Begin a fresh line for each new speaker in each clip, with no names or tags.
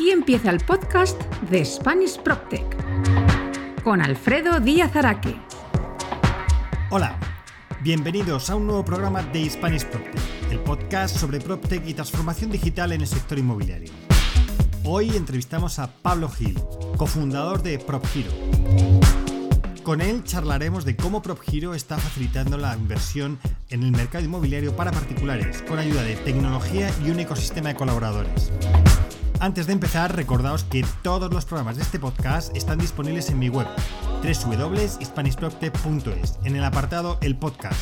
Aquí empieza el podcast de Spanish PropTech con Alfredo Díaz Araque.
Hola, bienvenidos a un nuevo programa de Spanish PropTech, el podcast sobre PropTech y transformación digital en el sector inmobiliario. Hoy entrevistamos a Pablo Gil, cofundador de PropHero. Con él charlaremos de cómo PropHero está facilitando la inversión en el mercado inmobiliario para particulares con ayuda de tecnología y un ecosistema de colaboradores. Antes de empezar, recordaos que todos los programas de este podcast están disponibles en mi web www.hispanishprocte.es en el apartado El Podcast,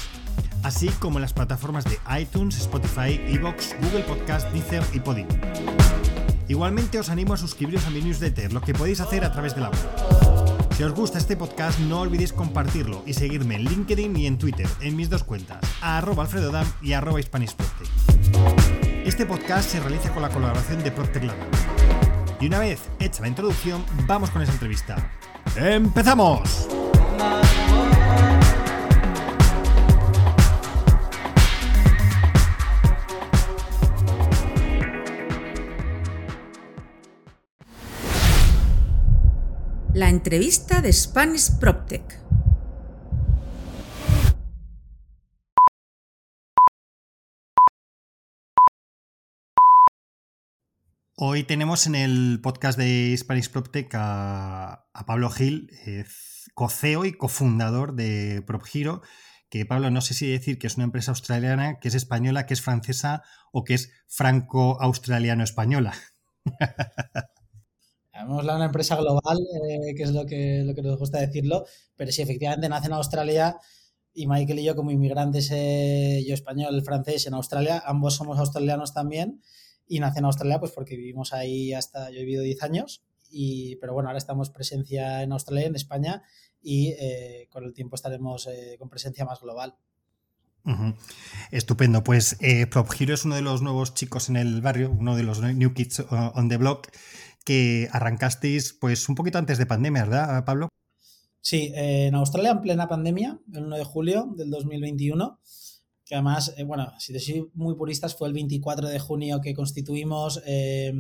así como en las plataformas de iTunes, Spotify, Evox, Google Podcast, Deezer y Podimo. Igualmente os animo a suscribiros a mi newsletter, lo que podéis hacer a través de la web. Si os gusta este podcast, no olvidéis compartirlo y seguirme en LinkedIn y en Twitter, en mis dos cuentas, a arroba alfredodam y arroba este podcast se realiza con la colaboración de PropTech Y una vez hecha la introducción, vamos con esa entrevista. ¡Empezamos!
La entrevista de Spanish PropTech.
Hoy tenemos en el podcast de Spanish PropTech a, Pablo Gil, eh, coceo y cofundador de PropGiro, que Pablo, no sé si decir que es una empresa australiana, que es española, que es francesa o que es franco-australiano-española.
Llamémosla una empresa global, eh, que es lo que, lo que nos gusta decirlo, pero sí, efectivamente nace en Australia y Michael y yo como inmigrantes, eh, yo español, francés en Australia, ambos somos australianos también y nací en Australia pues porque vivimos ahí hasta, yo he vivido 10 años, y, pero bueno, ahora estamos presencia en Australia, en España y eh, con el tiempo estaremos eh, con presencia más global.
Estupendo, pues eh, PropHero es uno de los nuevos chicos en el barrio, uno de los New Kids on the Block, que arrancasteis pues un poquito antes de pandemia, ¿verdad, Pablo?
Sí, en Australia en plena pandemia, el 1 de julio del 2021 que además, eh, bueno, si te soy muy puristas, fue el 24 de junio que constituimos eh,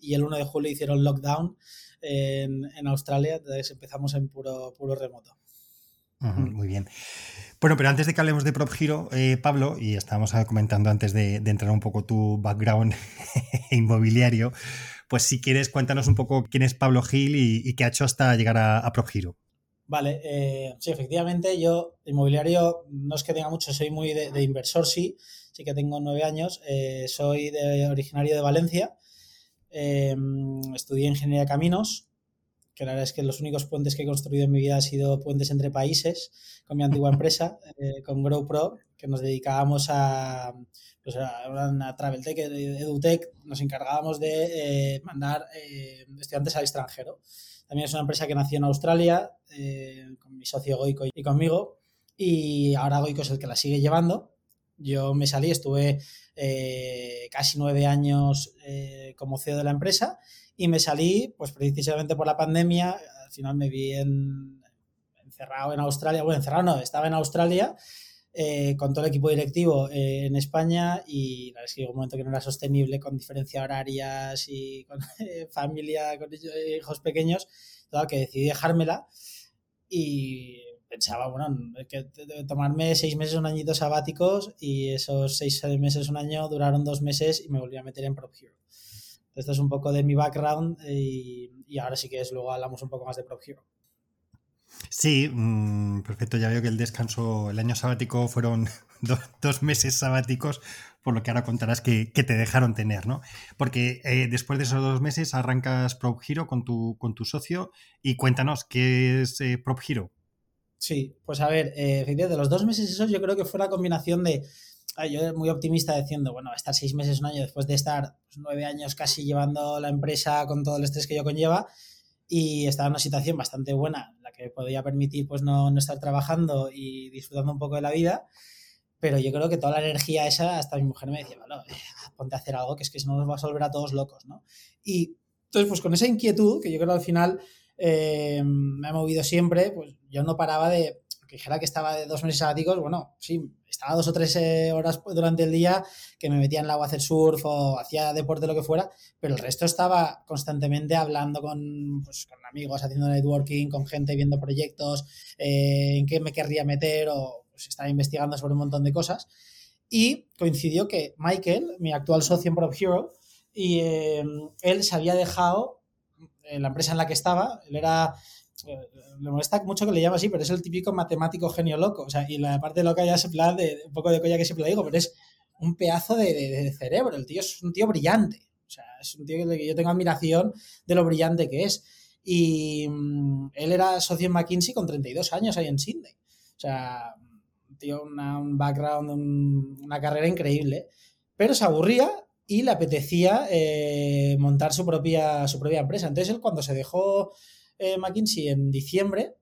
y el 1 de julio hicieron lockdown en, en, Australia, entonces empezamos en puro, puro remoto.
muy bien. Bueno, pero antes de que hablemos de PropGiro, eh, Pablo, y estábamos comentando antes de, entrar un poco tu background inmobiliario, pues si quieres cuéntanos un poco quién es Pablo Gil y, qué ha hecho hasta llegar a, a PropGiro.
Vale, eh, sí, efectivamente, yo inmobiliario no es que tenga mucho, soy muy de, inversor, sí, sí que tengo nueve años, eh, soy de, originario de Valencia, eh, estudié ingeniería de caminos, que la verdad es que los únicos puentes que he construido en mi vida han sido puentes entre países, con mi antigua empresa, con GrowPro, que nos dedicábamos a, pues a, a Traveltech, EduTech, nos encargábamos de mandar estudiantes al extranjero. También es una empresa que nació en Australia, eh, con mi socio Goico y conmigo, y ahora Goico es el que la sigue llevando. Yo me salí, estuve eh, casi nueve años eh, como CEO de la empresa y me salí, pues precisamente por la pandemia. Al final me vi encerrado en Australia. Bueno, encerrado no, estaba en Australia eh, con todo el equipo directivo eh, en España y la verdad es que llegó un momento que no era sostenible con diferencia horarias y con eh, familia, con hijos pequeños, todo que decidí dejármela y pensaba, bueno, que tomarme seis meses, un añito sabáticos y esos seis meses, un año duraron dos meses y me volví a meter en Prop Hero. Esto es un poco de mi background y, y ahora sí que es, luego hablamos un poco más de Prop Hero.
Sí, mm, perfecto. Ya veo que el descanso, el año sabático fueron dos meses sabáticos, por lo que ahora contarás que, te dejaron tener, ¿no? Porque eh, después de esos dos meses arrancas Prop Hero con tu, con tu socio y cuéntanos, ¿qué es eh, Prop Hero?
Sí, pues a ver, eh, de los dos meses esos yo creo que fue la combinación de, yo muy optimista diciendo, bueno, estar seis meses, un año después de estar pues, nueve años casi llevando la empresa con todo el estrés que yo conlleva, y estaba en una situación bastante buena, que podía permitir pues no, no, estar trabajando y disfrutando un poco de la vida, pero yo creo que toda la energía esa, hasta mi mujer me decía, bueno, eh, ponte a hacer algo, que es que si no nos vas a volver a todos locos, ¿no? Y entonces, pues con esa inquietud, que yo creo que al final eh, me ha movido siempre, pues yo no paraba de, que dijera que estaba de dos meses sabáticos, bueno, sí, estaba dos o tres eh, horas durante el día que me metía en el agua a hacer surf o hacía deporte, lo que fuera, pero el resto estaba constantemente hablando con, pues, con amigos, haciendo networking, con gente, viendo proyectos, eh, en qué me querría meter o pues, estaba investigando sobre un montón de cosas. Y coincidió que Michael, mi actual socio en Prop Hero, y eh, él se había dejado en la empresa en la que estaba, él era me molesta mucho que le llame así, pero es el típico matemático genio loco. O sea, y la parte loca ya es plan de un poco de colla que siempre le digo, pero es un pedazo de, cerebro. El tío es un tío brillante. O sea, es un tío que yo tengo admiración de lo brillante que es. Y mm, él era socio en McKinsey con 32 años ahí en Sydney. O sea, un tío, un background, una carrera increíble. Pero se aburría y le apetecía eh, montar su propia, su propia empresa. Entonces él cuando se dejó eh, McKinsey en diciembre,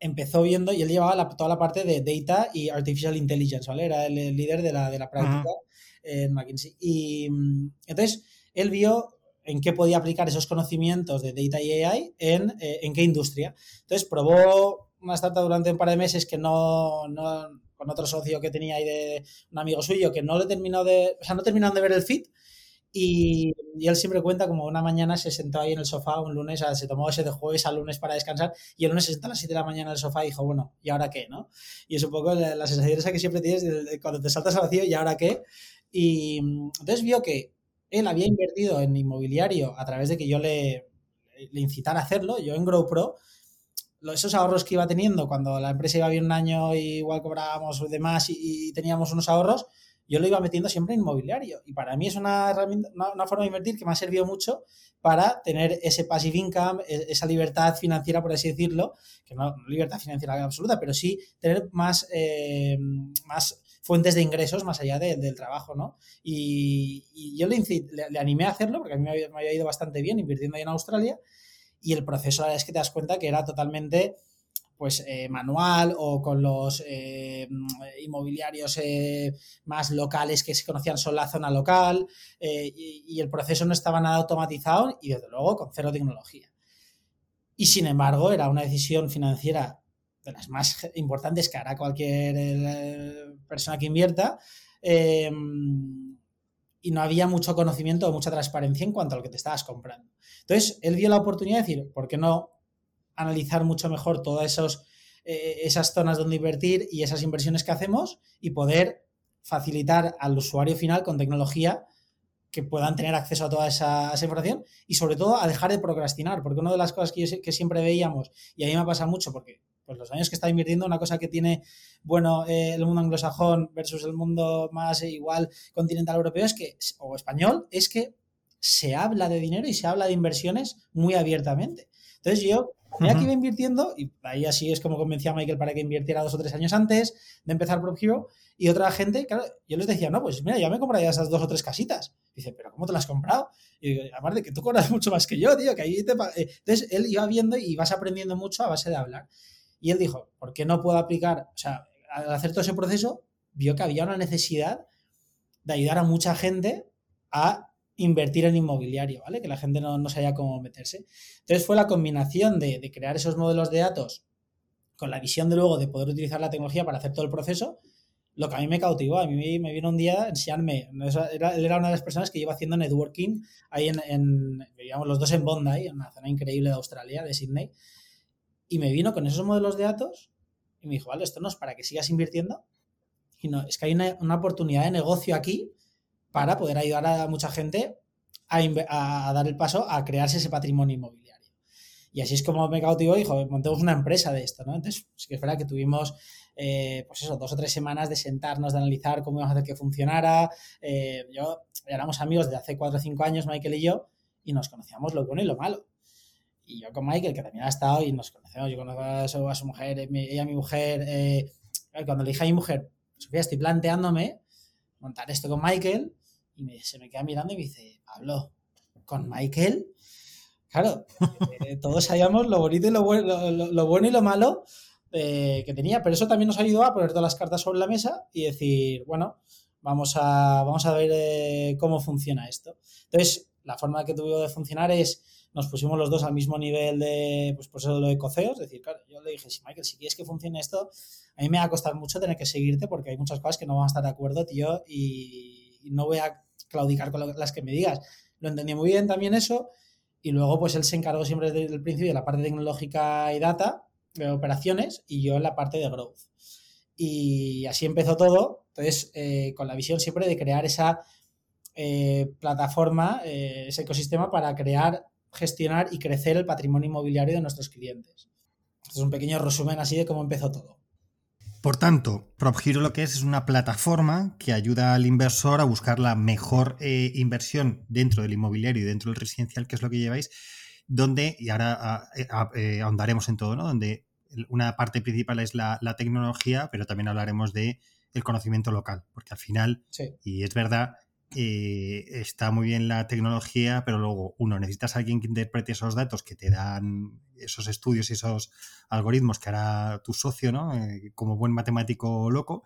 empezó viendo y él llevaba toda la parte de data y artificial intelligence, ¿vale? Era el, líder de la, de la práctica en McKinsey. Y mm, entonces él vio en qué podía aplicar esos conocimientos de data y AI en, eh, en qué industria. Entonces probó una startup durante un par de meses que no, no, con otro socio que tenía ahí de un amigo suyo que no le terminó de, o sea, no terminaron de ver el fit y, él siempre cuenta como una mañana se sentó ahí en el sofá un lunes, se tomó ese de jueves al lunes para descansar y el lunes se sentó a las 7 de la mañana en el sofá y dijo, bueno, ¿y ahora qué? ¿no? Y es un poco la, sensación esa que siempre tienes cuando te saltas al vacío, ¿y ahora qué? Y entonces vio que él había invertido en inmobiliario a través de que yo le, le incitara a hacerlo, yo en GrowPro, esos ahorros que iba teniendo cuando la empresa iba bien un año y igual cobrábamos de más y teníamos unos ahorros, yo lo iba metiendo siempre en inmobiliario. Y para mí es una, herramienta, una, forma de invertir que me ha servido mucho para tener ese passive income, e, esa libertad financiera, por así decirlo, que no, libertad financiera absoluta, pero sí tener más, eh, más fuentes de ingresos más allá del trabajo, ¿no? Y, yo le, le, animé a hacerlo porque a mí me había, me había, ido bastante bien invirtiendo ahí en Australia y el proceso es que te das cuenta que era totalmente pues eh, manual o con los eh, inmobiliarios eh, más locales que se conocían solo la zona local y, el proceso no estaba nada automatizado y desde luego con cero tecnología. Y sin embargo era una decisión financiera de las más importantes que hará cualquier persona que invierta y no había mucho conocimiento o mucha transparencia en cuanto a lo que te estabas comprando. Entonces él vio la oportunidad de decir, ¿por qué no analizar mucho mejor todas esos, eh, esas zonas donde invertir y esas inversiones que hacemos y poder facilitar al usuario final con tecnología que puedan tener acceso a toda esa, información y sobre todo a dejar de procrastinar, porque una de las cosas que, que siempre veíamos, y a mí me pasa mucho, porque pues los años que está invirtiendo, una cosa que tiene, bueno, eh, el mundo anglosajón versus el mundo más igual continental europeo es que, o español, es que se habla de dinero y se habla de inversiones muy abiertamente. Entonces yo ya que iba invirtiendo, y ahí así es como convencía a Michael para que invirtiera dos o tres años antes de empezar Prop Hero, y otra gente, claro, yo les decía, no, pues mira, ya me compraría esas dos o tres casitas. dice, pero ¿cómo te las has comprado? Y digo, aparte que tú cobras mucho más que yo, tío, que ahí te... Eh, entonces él iba viendo y vas aprendiendo mucho a base de hablar. Y él dijo, ¿por qué no puedo aplicar? O sea, al hacer todo ese proceso, vio que había una necesidad de ayudar a mucha gente a invertir en inmobiliario, ¿vale? Que la gente no, no sabía cómo meterse. Entonces fue la combinación de, crear esos modelos de datos con la visión de luego de poder utilizar la tecnología para hacer todo el proceso, lo que a mí me cautivó. A mí me vino un día enseñarme, era, él era una de las personas que iba haciendo networking ahí en, en los dos en Bondi, en una zona increíble de Australia, de Sydney, y me vino con esos modelos de datos y me dijo, vale, esto no es para que sigas invirtiendo, y no, es que hay una, una oportunidad de negocio aquí para poder ayudar a mucha gente a, dar el paso a crearse ese patrimonio inmobiliario. Y así es como me cautivó y montemos una empresa de esto, ¿no? Entonces, sí que es verdad que tuvimos, eh, pues eso, dos o tres semanas de sentarnos, de analizar cómo íbamos a hacer que funcionara. Eh, yo, éramos amigos de hace cuatro o cinco años, Michael y yo, y nos conocíamos lo bueno y lo malo. Y yo con Michael, que también ha estado y nos conocemos, yo conozco a su, mujer, ella a mi mujer, eh, cuando le dije a mi mujer, estoy planteándome montar esto con Michael, y se me queda mirando y me dice, Pablo, con Michael, claro, eh, todos sabíamos lo bonito y lo bueno, lo, bueno y lo malo eh, que tenía, pero eso también nos ayudó a poner todas las cartas sobre la mesa y decir, bueno, vamos a, vamos a ver eh, cómo funciona esto. Entonces, la forma que tuvo de funcionar es, nos pusimos los dos al mismo nivel de, pues por eso lo de coceo, es decir, claro, yo le dije, si Michael, si quieres que funcione esto, a mí me va a costar mucho tener que seguirte porque hay muchas cosas que no vamos a estar de acuerdo, tío, y, no voy a claudicar con las que me digas. Lo entendí muy bien también eso, y luego pues él se encargó siempre desde el principio de la parte tecnológica y data, de operaciones, y yo en la parte de growth. Y así empezó todo, entonces eh, con la visión siempre de crear esa eh, plataforma, eh, ese ecosistema para crear, gestionar y crecer el patrimonio inmobiliario de nuestros clientes. Es un pequeño resumen así de cómo empezó todo.
Por tanto, PropHero lo que es es una plataforma que ayuda al inversor a buscar la mejor eh, inversión dentro del inmobiliario y dentro del residencial, que es lo que lleváis, donde, y ahora a, a, eh, ahondaremos en todo, ¿no? Donde una parte principal es la, la tecnología, pero también hablaremos de el conocimiento local, porque al final,
Sí.
y es verdad, eh, está muy bien la tecnología, pero luego, uno, necesitas a alguien que interprete esos datos que te dan esos estudios y esos algoritmos que hará tu socio, ¿no? Eh, como buen matemático loco.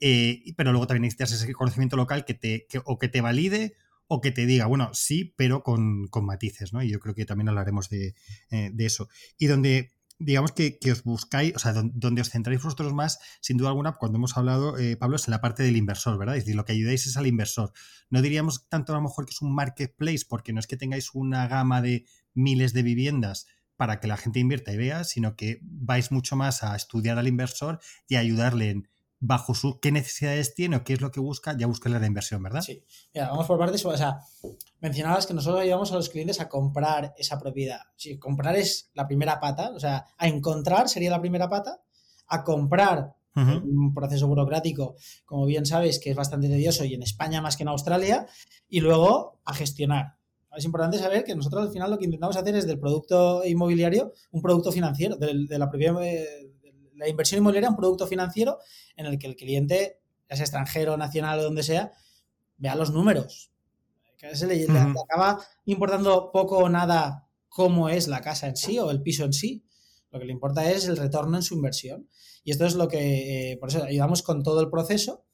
Eh, pero luego también necesitas ese conocimiento local que te, que- o que te valide o que te diga, bueno, sí, pero con, con matices, ¿no? Y yo creo que también hablaremos de, de eso. Y donde, digamos que, que os buscáis, o sea, don- donde os centráis vosotros más, sin duda alguna, cuando hemos hablado, eh, Pablo, es en la parte del inversor, ¿verdad? Es decir, lo que ayudáis es al inversor. No diríamos tanto a lo mejor que es un marketplace, porque no es que tengáis una gama de miles de viviendas para que la gente invierta y vea, sino que vais mucho más a estudiar al inversor y a ayudarle en bajo su qué necesidades tiene o qué es lo que busca, ya buscarle la inversión, ¿verdad?
Sí. Mira, vamos por partes. O sea, mencionabas que nosotros ayudamos a los clientes a comprar esa propiedad. Sí, comprar es la primera pata. O sea, a encontrar sería la primera pata. A comprar, un proceso burocrático, como bien sabes, que es bastante tedioso y en España más que en Australia. Y luego a gestionar. Es importante saber que nosotros al final lo que intentamos hacer es del producto inmobiliario un producto financiero, del- de, la propia de la inversión inmobiliaria un producto financiero en el que el cliente, ya sea extranjero, nacional o donde sea, vea los números. Que a ese le, acaba importando poco o nada cómo es la casa en sí o el piso en sí. Lo que le importa es el retorno en su inversión. Y esto es lo que, eh, por eso ayudamos con todo el proceso.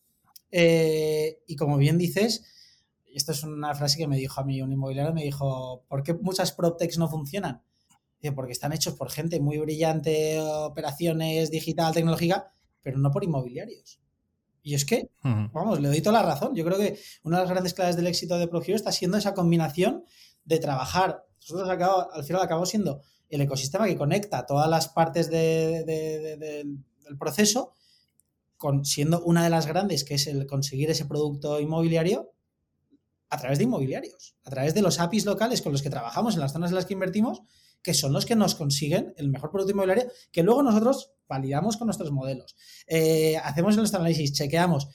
Eh, y como bien dices, esto es una frase que me dijo a mí un inmobiliario, me dijo, ¿por qué muchas PropTechs no funcionan? Porque están hechos por gente muy brillante, operaciones digital, tecnológica, pero no por inmobiliarios. Y es que vamos, le doy toda la razón. Yo creo que una de las grandes claves del éxito de ProGiro está siendo esa combinación de trabajar. Nosotros acabo- al final acabamos siendo el ecosistema que conecta todas las partes de- de- de- de- del proceso, con, siendo una de las grandes, que es el conseguir ese producto inmobiliario a través de inmobiliarios, a través de los APIs locales con los que trabajamos en las zonas en las que invertimos, que son los que nos consiguen el mejor producto inmobiliario, que luego nosotros validamos con nuestros modelos. Eh, hacemos nuestro análisis, chequeamos.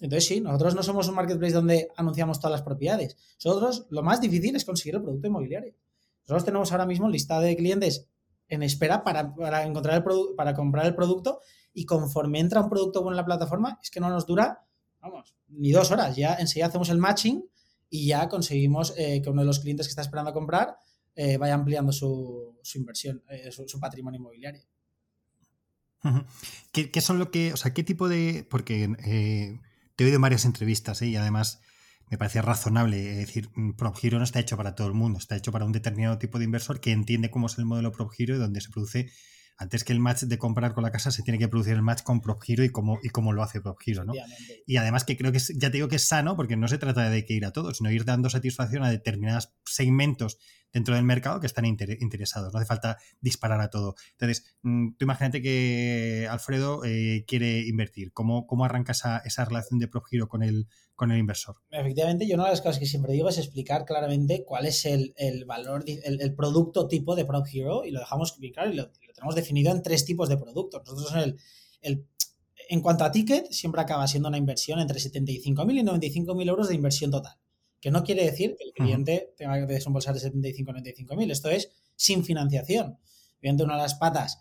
Entonces sí, nosotros no somos un marketplace donde anunciamos todas las propiedades. Nosotros lo más difícil es conseguir el producto inmobiliario. Nosotros tenemos ahora mismo lista de clientes en espera para, para encontrar el para comprar el producto y conforme entra un producto bueno en la plataforma, es que no nos dura, vamos, ni dos horas. Ya enseguida hacemos el matching y ya conseguimos eh, que uno de los clientes que está esperando a comprar eh, vaya ampliando su, su inversión, eh, su, su patrimonio inmobiliario.
¿Qué, qué son lo que, o sea, qué tipo de, porque eh, te he oído en varias entrevistas ¿eh? y además me parece razonable, es decir, mm, PropHero no está hecho para todo el mundo, está hecho para un determinado tipo de inversor que entiende cómo es el modelo PropHero y donde se produce, antes que el match de comprar con la casa, se tiene que producir el match con PropHero y cómo, y cómo lo hace PropHero, ¿no? Y además que creo que es, ya te digo que es sano porque no se trata de que ir a todos, sino ir dando satisfacción a determinados segmentos dentro del mercado que están inter- interesados. No hace falta disparar a todo. Entonces, mm, tú imagínate que Alfredo eh, quiere invertir. ¿Cómo, cómo arranca esa, esa relación de PropHero con el, con el inversor?
Efectivamente, yo una de las cosas que siempre digo es explicar claramente cuál es el, el valor, el, producto tipo de Prop Hero y lo dejamos bien claro y lo, lo tenemos definido en tres tipos de productos. Nosotros en el, el- en cuanto a ticket, siempre acaba siendo una inversión entre 75.000 y 95.000 euros de inversión total. Que no quiere decir que el cliente tenga que desembolsar de 75 a 95.000. Esto es sin financiación. Obviamente, una de las patas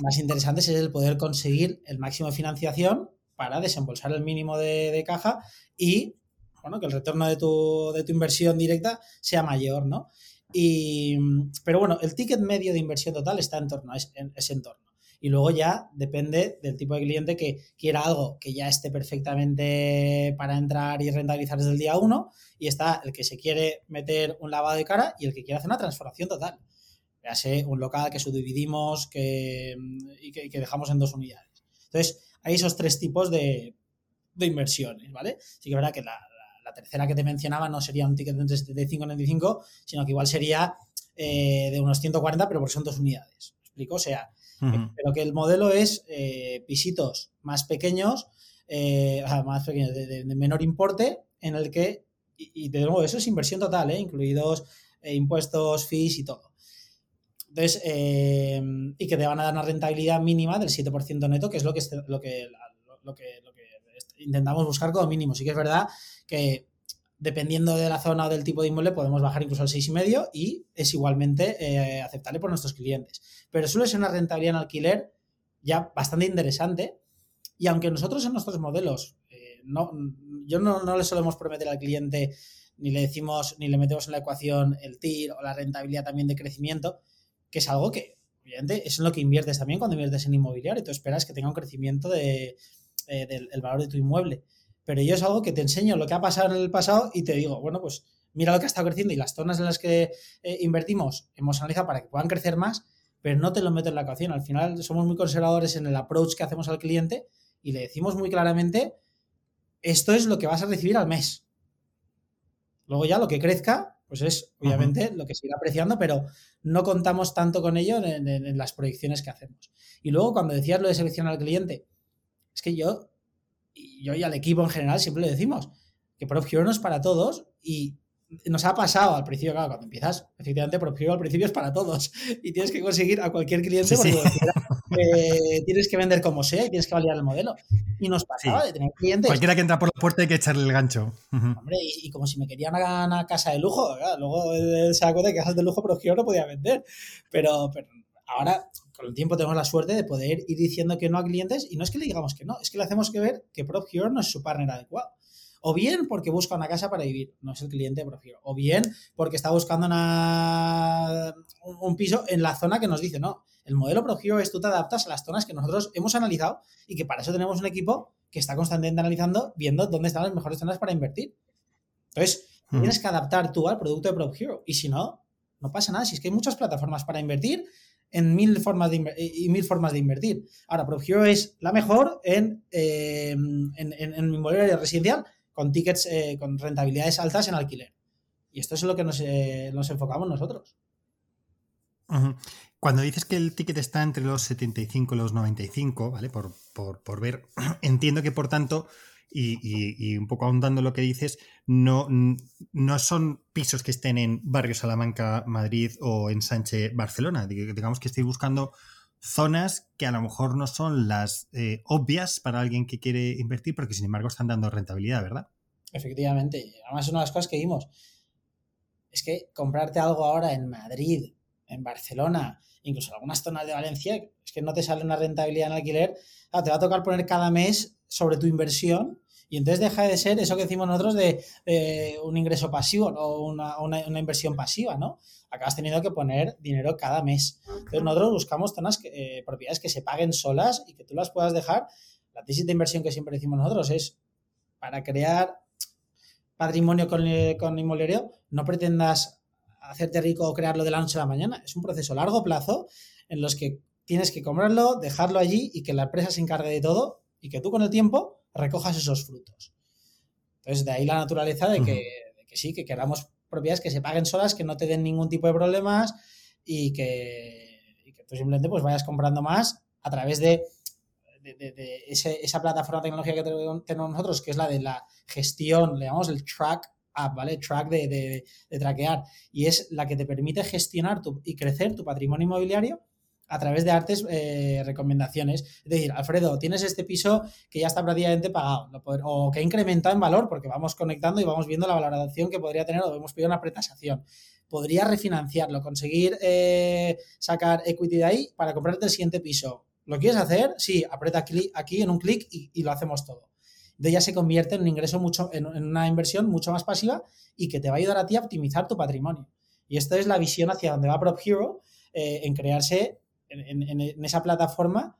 más interesantes es el poder conseguir el máximo de financiación para desembolsar el mínimo de, de caja y bueno, que el retorno de tu, de tu inversión directa sea mayor, ¿no? Y, pero bueno, el ticket medio de inversión total está en torno a ese, en ese entorno. Y luego ya depende del tipo de cliente que quiera algo que ya esté perfectamente para entrar y rentabilizar desde el día uno. Y está el que se quiere meter un lavado de cara y el que quiere hacer una transformación total. Ya sé, un local que subdividimos que, y que, dejamos en dos unidades. Entonces, hay esos tres tipos de, de inversiones, ¿vale? Sí que es verdad que la, tercera que te mencionaba no sería un ticket de entre 75 y 95, sino que igual sería eh, de unos 140, pero por son dos unidades. ¿Me explico? O sea, pero que el modelo es eh, pisitos más pequeños, eh, más pequeños, de, menor importe, en el que, y, de nuevo, eso es inversión total, incluidos impuestos, fees y todo. Entonces, y que te van a dar una rentabilidad mínima del 7% neto, que es lo que, lo que, lo que, lo que intentamos buscar como mínimo. Sí que es verdad que dependiendo de la zona o del tipo de inmueble, podemos bajar incluso al 6,5 y es igualmente eh, aceptable por nuestros clientes. Pero suele ser una rentabilidad en alquiler ya bastante interesante. Y aunque nosotros en nuestros modelos, eh, no, yo no, no, le solemos prometer al cliente ni le decimos, ni le metemos en la ecuación el TIR o la rentabilidad también de crecimiento, que es algo que, obviamente, es en lo que inviertes también cuando inviertes en inmobiliario. Y tú esperas que tenga un crecimiento de, eh, del valor de tu inmueble. Pero yo es algo que te enseño lo que ha pasado en el pasado y te digo, bueno, pues mira lo que ha estado creciendo y las zonas en las que eh, invertimos hemos analizado para que puedan crecer más, pero no te lo meto en la ecuación. Al final somos muy conservadores en el approach que hacemos al cliente y le decimos muy claramente, esto es lo que vas a recibir al mes. Luego ya lo que crezca, pues es obviamente lo que se irá apreciando, pero no contamos tanto con ello en, en, las proyecciones que hacemos. Y luego cuando decías lo de seleccionar al cliente, es que yo, yo y al equipo en general siempre le decimos que Prop Hero no es para todos y nos ha pasado al principio, claro, cuando empiezas, efectivamente, Prop Hero al principio es para todos y tienes que conseguir a cualquier cliente porque eh, tienes que vender como sea y tienes que validar el modelo. Y nos pasaba de tener clientes.
Cualquiera que entra por la puerta hay que echarle el gancho.
Hombre, y, como si me querían a una casa de lujo, luego se da cuenta que casas de lujo Prop Hero no podía vender. Pero, pero ahora con el tiempo tenemos la suerte de poder ir diciendo que no a clientes y no es que le digamos que no, es que le hacemos que ver que PropHero no es su partner adecuado. O bien porque busca una casa para vivir, no es el cliente de PropHero. O bien porque está buscando una, un, piso en la zona que nos dice, no, el modelo PropHero es tú te adaptas a las zonas que nosotros hemos analizado y que para eso tenemos un equipo que está constantemente analizando, viendo dónde están las mejores zonas para invertir. Entonces, tienes que adaptar tú al producto de PropHero y si no, no pasa nada. Si es que hay muchas plataformas para invertir, en mil formas de y mil formas de invertir. Ahora, PropHero es la mejor en, eh, en, en, inmobiliario residencial con tickets, eh, con rentabilidades altas en alquiler. Y esto es en lo que nos, eh, enfocamos nosotros.
Cuando dices que el ticket está entre los 75 y los 95, ¿vale? Por, por, por ver, entiendo que por tanto y, un poco ahondando lo que dices, no, no son pisos que estén en Barrio Salamanca, Madrid o en Sánchez, Barcelona. Digamos que estoy buscando zonas que a lo mejor no son las eh, obvias para alguien que quiere invertir, porque sin embargo están dando rentabilidad, ¿verdad?
Efectivamente. Además, una de las cosas que vimos es que comprarte algo ahora en Madrid, en Barcelona, incluso en algunas zonas de Valencia, es que no te sale una rentabilidad en alquiler, te va a tocar poner cada mes sobre tu inversión y entonces deja de ser eso que decimos nosotros de un ingreso pasivo o una, inversión pasiva, ¿no? Acabas teniendo que poner dinero cada mes. Entonces nosotros buscamos zonas, eh, propiedades que se paguen solas y que tú las puedas dejar. La tesis de inversión que siempre decimos nosotros es para crear patrimonio con, eh, con inmobiliario, no pretendas hacerte rico o crearlo de la noche a la mañana. Es un proceso a largo plazo en los que tienes que comprarlo, dejarlo allí y que la empresa se encargue de todo y que tú con el tiempo recojas esos frutos. Entonces, de ahí la naturaleza de que, sí, que queramos propiedades que se paguen solas, que no te den ningún tipo de problemas y que, tú simplemente pues vayas comprando más a través de, esa plataforma tecnológica que tenemos nosotros, que es la de la gestión, le llamamos el track app, ¿vale? Track de, traquear. Y es la que te permite gestionar y crecer tu patrimonio inmobiliario a través de artes eh, recomendaciones. Es decir, Alfredo, tienes este piso que ya está prácticamente pagado o que ha incrementado en valor porque vamos conectando y vamos viendo la valoración que podría tener o hemos pedido una pretasación. Podría refinanciarlo, conseguir eh, sacar equity de ahí para comprarte el siguiente piso. ¿Lo quieres hacer? Sí, aprieta aquí, en un clic y, lo hacemos todo. De ya se convierte en un ingreso mucho, en, una inversión mucho más pasiva y que te va a ayudar a ti a optimizar tu patrimonio. Y esta es la visión hacia donde va Prop Hero eh, en crearse en, esa plataforma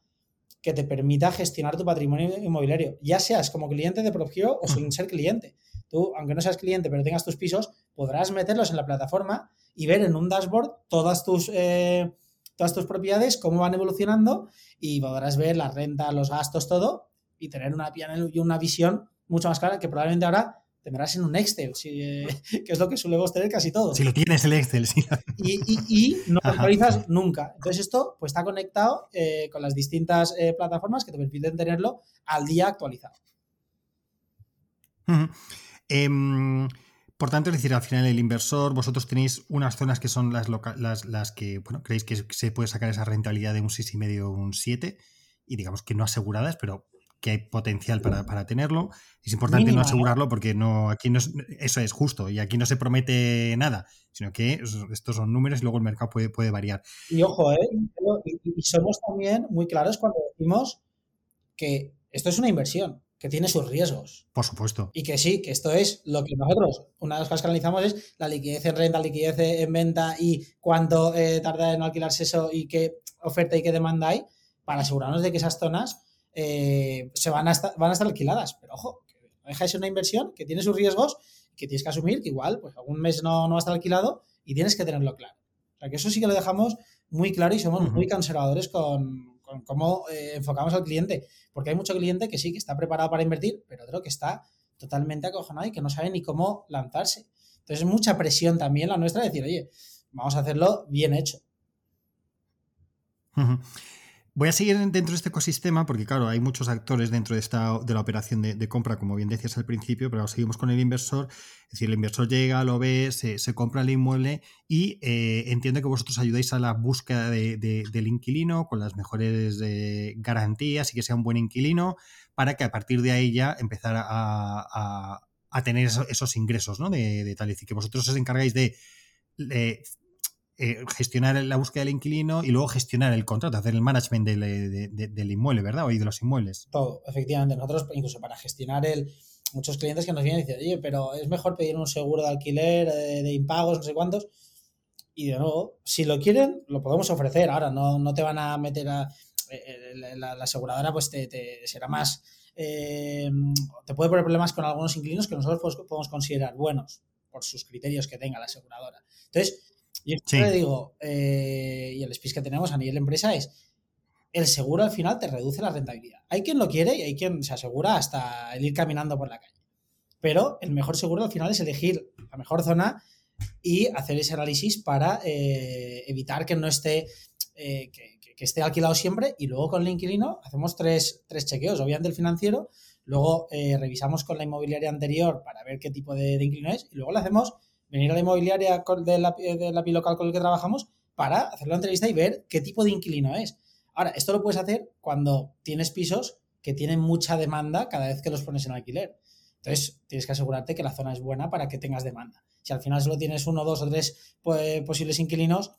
que te permita gestionar tu patrimonio inmobiliario, ya seas como cliente de PropHero o sin ser cliente. Tú, aunque no seas cliente, pero tengas tus pisos, podrás meterlos en la plataforma y ver en un dashboard todas tus, eh, todas tus propiedades, cómo van evolucionando y podrás ver la renta, los gastos, todo y tener una, una visión mucho más clara que probablemente ahora tendrás en un Excel, eh, que es lo que suele tener casi todo.
Si lo tienes el Excel, sí.
Y, no lo actualizas nunca. Entonces esto pues está conectado eh, con las distintas eh, plataformas que te permiten tenerlo al día actualizado.
Em, por tanto, es decir, al final el inversor, vosotros tenéis unas zonas que son las, las, las que, bueno, creéis que se puede sacar esa rentabilidad de un 6,5 o un 7 y digamos que no aseguradas, pero que hay potencial para, tenerlo. Es importante no asegurarlo porque no, aquí no eso es justo y aquí no se promete nada, sino que estos son números y luego el mercado puede, puede variar.
Y ojo, ¿eh? y, somos también muy claros cuando decimos que esto es una inversión, que tiene sus riesgos.
Por supuesto.
Y que sí, que esto es lo que nosotros, una de las cosas que analizamos es la liquidez en renta, liquidez en venta y cuánto eh, tarda en alquilarse eso y qué oferta y qué demanda hay para asegurarnos de que esas zonas eh, se van a, estar, van a estar alquiladas. Pero ojo, que no deja de ser una inversión que tiene sus riesgos, que tienes que asumir que igual, pues algún mes no, no va a estar alquilado y tienes que tenerlo claro. O sea, que eso sí que lo dejamos muy claro y somos muy conservadores con, cómo eh, enfocamos al cliente. Porque hay mucho cliente que sí, que está preparado para invertir, pero otro que está totalmente acojonado y que no sabe ni cómo lanzarse. Entonces es mucha presión también la nuestra de decir, oye, vamos a hacerlo bien hecho.
Voy a seguir dentro de este ecosistema porque, claro, hay muchos actores dentro de, esta, de la operación de, compra, como bien decías al principio, pero seguimos con el inversor. Es decir, el inversor llega, lo ve, se, compra el inmueble y eh, entiende que vosotros ayudáis a la búsqueda del inquilino con las mejores eh, garantías y que sea un buen inquilino para que a partir de ahí ya empezar a, tener esos, ingresos ¿no? de, tal. Es decir, que vosotros os encargáis de eh, gestionar la búsqueda del inquilino y luego gestionar el contrato, hacer el management del, inmueble, ¿verdad? O de los inmuebles.
Todo, efectivamente. Nosotros, incluso para gestionar el. Muchos clientes que nos vienen y dicen, oye, pero es mejor pedir un seguro de alquiler, de, impagos, no sé cuántos. Y de nuevo, si lo quieren, lo podemos ofrecer. Ahora, no, no te van a meter a. Eh, eh, la, aseguradora, pues te, será más. te puede poner problemas con algunos inquilinos que nosotros podemos considerar buenos por sus criterios que tenga la aseguradora. Entonces, y esto le digo, eh, y el speech que tenemos a nivel de empresa es, el seguro al final te reduce la rentabilidad. Hay quien lo quiere y hay quien se asegura hasta el ir caminando por la calle. Pero el mejor seguro al final es elegir la mejor zona y hacer ese análisis para eh, evitar que no esté, eh, que, esté alquilado siempre. Y luego con el inquilino hacemos tres, tres chequeos, obviamente el financiero, luego revisamos con la inmobiliaria anterior para ver qué tipo de, de inquilino es y luego le hacemos venir a la inmobiliaria de la, de la local con el que trabajamos para hacer la entrevista y ver qué tipo de inquilino es. Ahora, esto lo puedes hacer cuando tienes pisos que tienen mucha demanda cada vez que los pones en alquiler. Entonces, tienes que asegurarte que la zona es buena para que tengas demanda. Si al final solo tienes uno, dos o tres pues, posibles inquilinos,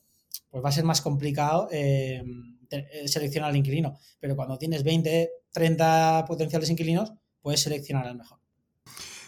pues va a ser más complicado eh, eh, seleccionar al inquilino. Pero cuando tienes 20, 30 potenciales inquilinos, puedes seleccionar al mejor.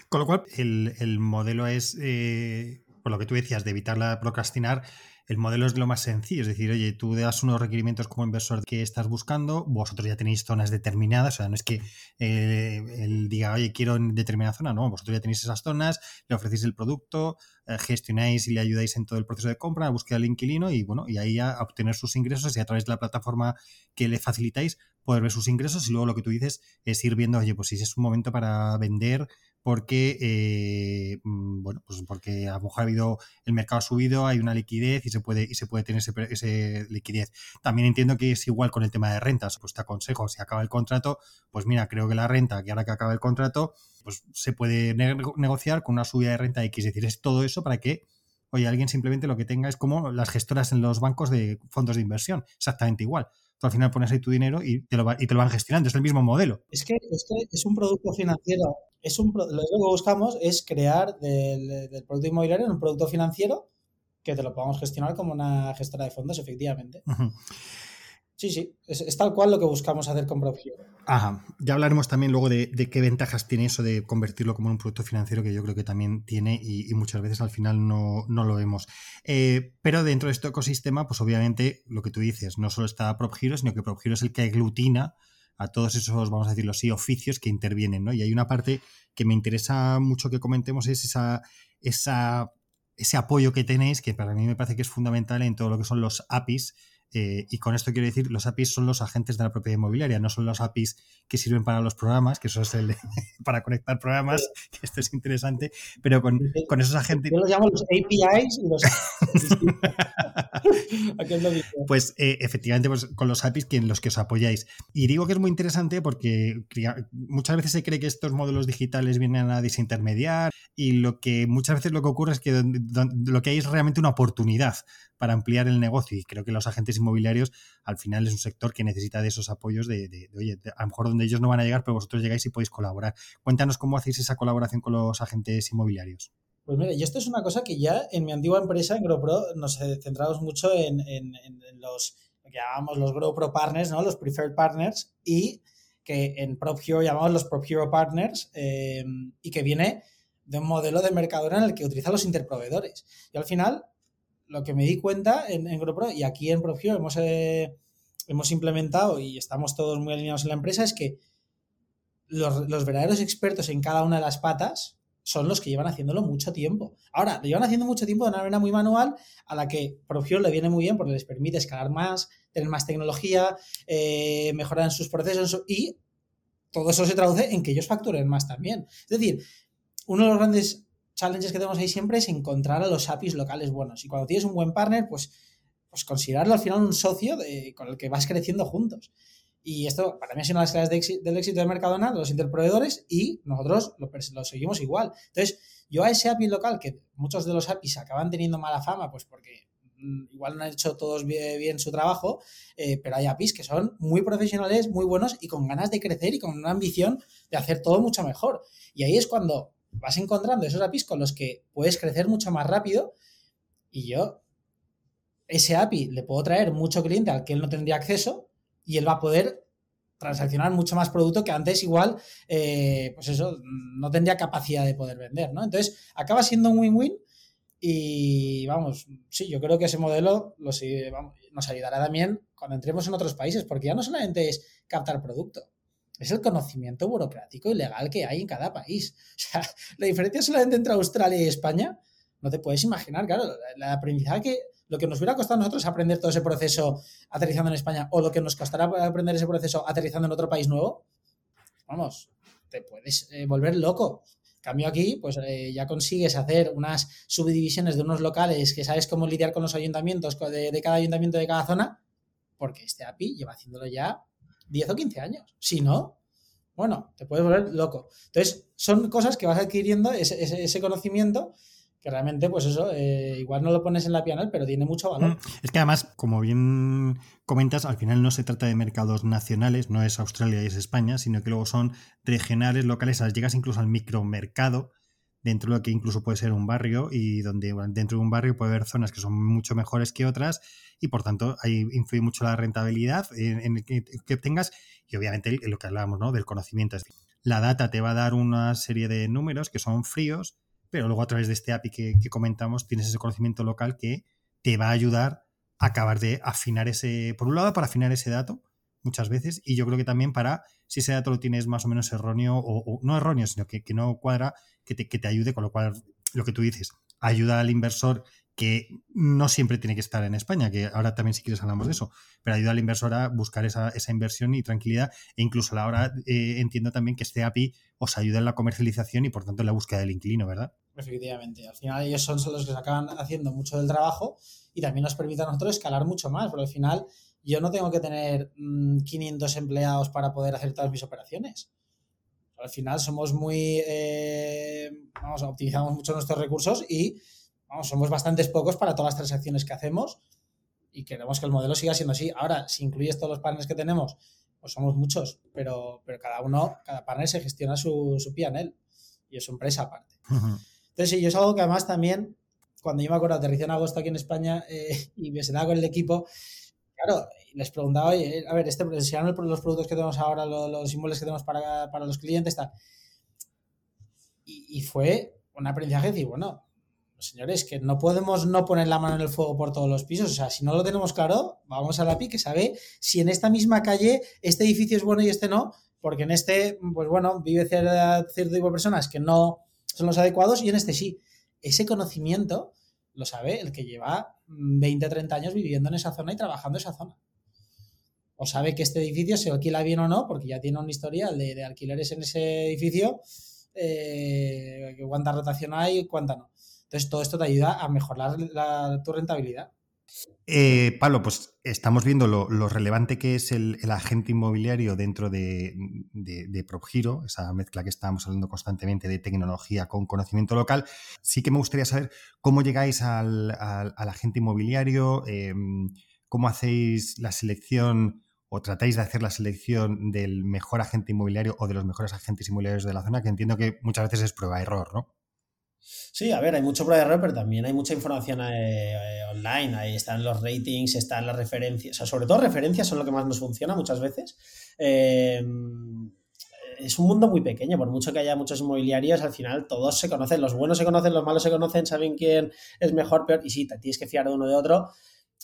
Con lo cual, el, modelo es, eh, por lo que tú decías, de evitar la procrastinar, el modelo es lo más sencillo, es decir, oye, tú das unos requerimientos como inversor que estás buscando, vosotros ya tenéis zonas determinadas, o sea, no es que eh, él diga, oye, quiero en determinada zona, no, vosotros ya tenéis esas zonas, le ofrecéis el producto, eh, gestionáis y le ayudáis en todo el proceso de compra, a búsqueda del inquilino y bueno, y ahí a obtener sus ingresos y a través de la plataforma que le facilitáis poder ver sus ingresos y luego lo que tú dices es ir viendo, oye, pues si es un momento para vender, porque, eh, mm, bueno, pues porque a lo mejor ha habido, el mercado ha subido, hay una liquidez y se puede, y se puede tener ese, liquidez. También entiendo que es igual con el tema de rentas, pues te aconsejo, si acaba el contrato, pues mira, creo que la renta, que ahora que acaba el contrato, pues se puede negociar con una subida de renta X, es decir, es todo eso para que oye, alguien simplemente lo que tenga es como las gestoras en los bancos de fondos de inversión, exactamente igual. Tú al final pones ahí tu dinero y te lo, y te lo van gestionando, es el mismo modelo.
Es que, es que es un producto financiero es un, lo que buscamos es crear del, producto inmobiliario un producto financiero que te lo podamos gestionar como una gestora de fondos, efectivamente. Sí, sí, es, tal cual lo que buscamos hacer con PropHero.
Ajá, ya hablaremos también luego de, qué ventajas tiene eso de convertirlo como en un producto financiero que yo creo que también tiene y, muchas veces al final no, lo vemos. Eh, pero dentro de este ecosistema, pues obviamente lo que tú dices, no solo está PropHero, sino que PropHero es el que aglutina a todos esos, vamos a decirlo así, oficios que intervienen, ¿no? Y hay una parte que me interesa mucho que comentemos, es esa, esa, ese apoyo que tenéis, que para mí me parece que es fundamental en todo lo que son los APIs, eh, y con esto quiero decir, los APIs son los agentes de la propiedad inmobiliaria, no son los APIs que sirven para los programas, que eso es el para conectar programas, que esto es interesante, pero con, esos agentes...
Yo los llamo los APIs y los...
pues eh, efectivamente, pues, con los APIs que en los que os apoyáis. Y digo que es muy interesante porque muchas veces se cree que estos modelos digitales vienen a desintermediar y lo que muchas veces lo que ocurre es que lo que hay es realmente una oportunidad para ampliar el negocio y creo que los agentes inmobiliarios al final es un sector que necesita de esos apoyos de, oye, a lo mejor donde ellos no van a llegar, pero vosotros llegáis y podéis colaborar. Cuéntanos cómo hacéis esa colaboración con los agentes inmobiliarios.
Pues mira, y esto es una cosa que ya en mi antigua empresa, en GrowPro, nos centramos mucho en, los lo que llamamos los GrowPro Partners, ¿no? los Preferred Partners, y que en PropHero llamamos los PropHero Partners, eh, y que viene de un modelo de mercado en el que utiliza los interproveedores. Y al final, lo que me di cuenta en, en y aquí en Profio hemos, eh, hemos implementado y estamos todos muy alineados en la empresa es que los, verdaderos expertos en cada una de las patas son los que llevan haciéndolo mucho tiempo. Ahora, lo llevan haciendo mucho tiempo de una manera muy manual a la que Profio le viene muy bien porque les permite escalar más, tener más tecnología, eh, mejorar sus procesos y todo eso se traduce en que ellos facturen más también. Es decir, uno de los grandes challenges que tenemos ahí siempre es encontrar a los APIs locales buenos. Y cuando tienes un buen partner, pues, pues considerarlo al final un socio con el que vas creciendo juntos. Y esto para mí es una de las claves del éxito de Mercadona, de los interproveedores, y nosotros lo, seguimos igual. Entonces, yo a ese API local, que muchos de los APIs acaban teniendo mala fama, pues porque mm, igual no han hecho todos bien, su trabajo, eh, pero hay APIs que son muy profesionales, muy buenos y con ganas de crecer y con una ambición de hacer todo mucho mejor. Y ahí es cuando vas encontrando esos APIs con los que puedes crecer mucho más rápido y yo ese API le puedo traer mucho cliente al que él no tendría acceso y él va a poder transaccionar mucho más producto que antes igual, eh, pues eso, no tendría capacidad de poder vender, ¿no? Entonces, acaba siendo un win-win y vamos, sí, yo creo que ese modelo nos ayudará también cuando entremos en otros países, porque ya no solamente es captar producto, es el conocimiento burocrático y legal que hay en cada país. O sea, la diferencia solamente entre Australia y España, no te puedes imaginar, claro, la aprendizaje, lo que nos hubiera costado a nosotros aprender todo ese proceso aterrizando en España o lo que nos costará aprender ese proceso aterrizando en otro país nuevo, vamos, te puedes eh, volver loco. cambio aquí, pues eh, ya consigues hacer unas subdivisiones de unos locales que sabes cómo lidiar con los ayuntamientos de, de cada ayuntamiento de cada zona, porque este API lleva haciéndolo ya 10 o 15 años. Si no, bueno, te puedes volver loco. Entonces, son cosas que vas adquiriendo, ese, conocimiento, que realmente, pues eso, eh, igual no lo pones en la pianal, pero tiene mucho valor. Mm,
es que además, como bien comentas, al final no se trata de mercados nacionales, no es Australia y es España, sino que luego son regionales, locales, llegas incluso al micromercado dentro de lo que incluso puede ser un barrio y donde dentro de un barrio puede haber zonas que son mucho mejores que otras y por tanto ahí influye mucho la rentabilidad en, el que, tengas y obviamente lo que hablábamos ¿no? del conocimiento. La data te va a dar una serie de números que son fríos, pero luego a través de este API que, que comentamos tienes ese conocimiento local que te va a ayudar a acabar de afinar ese, por un lado para afinar ese dato muchas veces y yo creo que también para si ese dato lo tienes más o menos erróneo o, no erróneo, sino que, no cuadra, que te, que te, ayude, con lo cual lo que tú dices, ayuda al inversor que no siempre tiene que estar en España, que ahora también si quieres hablamos de eso, pero ayuda al inversor a buscar esa, esa inversión y tranquilidad e incluso a la hora eh, entiendo también que este API os ayuda en la comercialización y por tanto en la búsqueda del inquilino, ¿verdad?
Efectivamente, al final ellos son los que se acaban haciendo mucho del trabajo y también nos permite a nosotros escalar mucho más, porque al final yo no tengo que tener 500 mm, empleados para poder hacer todas mis operaciones. Al final somos muy, eh, vamos, optimizamos mucho nuestros recursos y, vamos, somos bastantes pocos para todas las transacciones que hacemos y queremos que el modelo siga siendo así. Ahora, si incluyes todos los partners que tenemos, pues somos muchos, pero, pero cada uno, cada partner se gestiona su, su PNL y es su empresa aparte. Entonces, sí, yo es algo que además también, cuando yo me acuerdo, aterricé en agosto aquí en España eh, y me sentaba con el equipo,
claro, les preguntaba, oye, a ver, este, si eran los productos que tenemos ahora, los, los inmuebles que tenemos para, para los clientes, tal. Y, y, fue un aprendizaje de bueno, señores, que no podemos no poner la mano en el fuego por todos los pisos. O sea, si no lo tenemos claro, vamos a la PI que sabe si en esta misma calle este edificio es bueno y este no, porque en este, pues bueno, vive cierto tipo de personas que no son los adecuados y en este sí. Ese conocimiento lo sabe el que lleva 20, 30 años viviendo en esa zona y trabajando en esa zona. O sabe que este edificio se alquila bien o no, porque ya tiene un historial de, alquileres en ese edificio, eh, cuánta rotación hay cuánta no. Entonces, todo esto te ayuda a mejorar la, tu rentabilidad.
Eh, Pablo, pues estamos viendo lo, relevante que es el, agente inmobiliario dentro de, de, PropGiro, esa mezcla que estábamos hablando constantemente de tecnología con conocimiento local. Sí que me gustaría saber cómo llegáis al agente inmobiliario, eh, cómo hacéis la selección o tratáis de hacer la selección del mejor agente inmobiliario o de los mejores agentes inmobiliarios de la zona, que entiendo que muchas veces es prueba-error, ¿no?
Sí, a ver, hay mucho prueba de error, pero también hay mucha información eh, eh, online. Ahí están los ratings, están las referencias. O sobre todo referencias son lo que más nos funciona muchas veces. Eh, es un mundo muy pequeño, por mucho que haya muchos inmobiliarios, al final todos se conocen, los buenos se conocen, los malos se conocen, saben quién es mejor, peor, y sí, te tienes que fiar de uno de otro.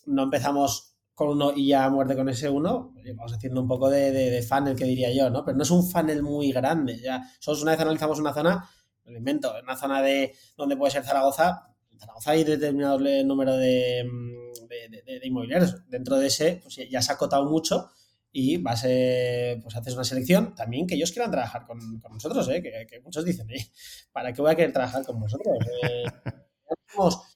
No empezamos con uno y ya muerte con ese uno, vamos haciendo un poco de, de, de funnel, que diría yo, ¿no? Pero no es un funnel muy grande. Ya, solo una vez analizamos una zona, lo invento, en una zona de donde puede ser Zaragoza, en Zaragoza hay determinado número de, de, de, inmobiliarios. Dentro de ese, pues ya se ha acotado mucho y vas, eh, pues haces una selección también que ellos quieran trabajar con, con nosotros, ¿eh? que, que, muchos dicen, ¿eh? ¿para qué voy a querer trabajar con vosotros?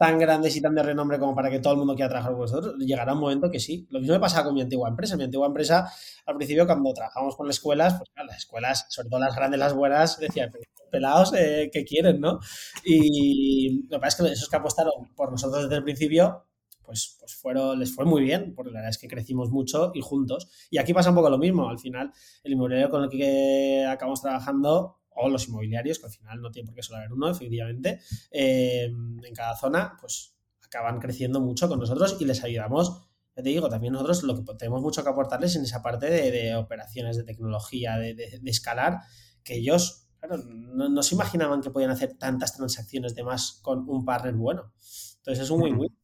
Tan grandes y tan de renombre como para que todo el mundo quiera trabajar con vosotros. Llegará un momento que sí. Lo mismo me pasaba con mi antigua empresa. Mi antigua empresa, al principio, cuando trabajamos con las escuelas, pues claro, las escuelas, sobre todo las grandes, las buenas, decían, pelados, eh, ¿qué quieren, no? Y lo que pasa es que esos que apostaron por nosotros desde el principio, pues, pues fueron, les fue muy bien, porque la verdad es que crecimos mucho y juntos. Y aquí pasa un poco lo mismo. Al final, el inmobiliario con el que acabamos trabajando o los inmobiliarios, que al final no tiene por qué solo haber uno, efectivamente, eh, en cada zona, pues acaban creciendo mucho con nosotros y les ayudamos. Ya te digo, también nosotros lo que tenemos mucho que aportarles en esa parte de, de operaciones de tecnología, de, de, de, escalar, que ellos, claro, no, no, se imaginaban que podían hacer tantas transacciones de más con un partner bueno. Entonces es un win-win.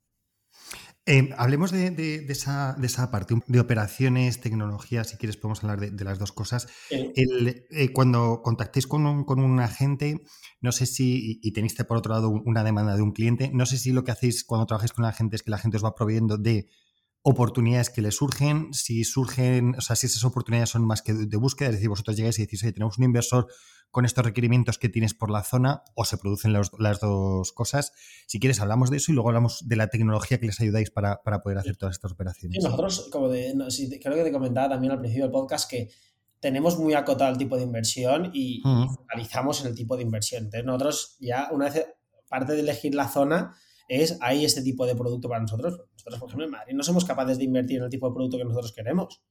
Eh, hablemos de, de, de, esa, de, esa, parte, de operaciones, tecnología, si quieres podemos hablar de, las dos cosas. Sí. El, eh, cuando contactéis con un, con un, agente, no sé si, y tenéis por otro lado una demanda de un cliente, no sé si lo que hacéis cuando trabajáis con el agente es que la gente os va proveyendo de oportunidades que le surgen, si surgen, o sea, si esas oportunidades son más que de búsqueda, es decir, vosotros llegáis y decís, oye, tenemos un inversor con estos requerimientos que tienes por la zona o se producen los, las dos cosas. Si quieres, hablamos de eso y luego hablamos de la tecnología que les ayudáis para, para poder hacer todas estas operaciones.
Sí, nosotros, como de, no, sí, creo que te comentaba también al principio del podcast que tenemos muy acotado el tipo de inversión y, uh -huh. focalizamos en el tipo de inversión. Entonces, nosotros ya, una vez, parte de elegir la zona, es hay este tipo de producto para nosotros. Nosotros, por ejemplo, en Madrid no somos capaces de invertir en el tipo de producto que nosotros queremos.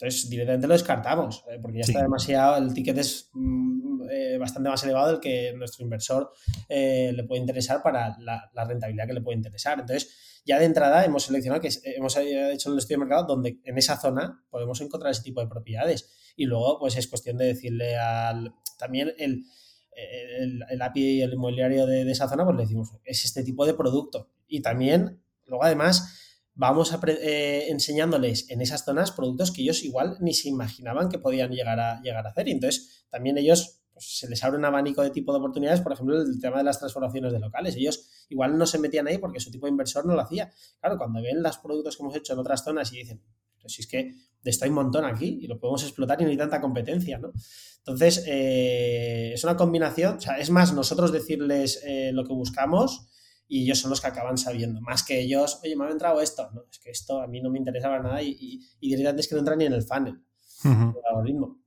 Entonces, directamente lo descartamos, eh, porque ya sí. está demasiado, el ticket es mm, eh, bastante más elevado del que nuestro inversor eh, le puede interesar para la, la, rentabilidad que le puede interesar. Entonces, ya de entrada hemos seleccionado que hemos hecho el estudio de mercado donde en esa zona podemos encontrar ese tipo de propiedades. Y luego, pues es cuestión de decirle al también el, el, API y el inmobiliario de, de, esa zona, pues le decimos, es este tipo de producto. Y también, luego además, vamos a eh, enseñándoles en esas zonas productos que ellos igual ni se imaginaban que podían llegar a, llegar a hacer. Y entonces también ellos pues, se les abre un abanico de tipo de oportunidades, por ejemplo, el tema de las transformaciones de locales. Ellos igual no se metían ahí porque su tipo de inversor no lo hacía. Claro, cuando ven los productos que hemos hecho en otras zonas y dicen, pues si es que hay un montón aquí y lo podemos explotar y no hay tanta competencia, ¿no? Entonces, eh, es una combinación, o sea, es más nosotros decirles eh, lo que buscamos y ellos son los que acaban sabiendo, más que ellos, oye, me ha entrado esto, no, es que esto a mí no me interesaba nada y, y, y directamente es que no entra ni en el funnel, uh -huh. el algoritmo.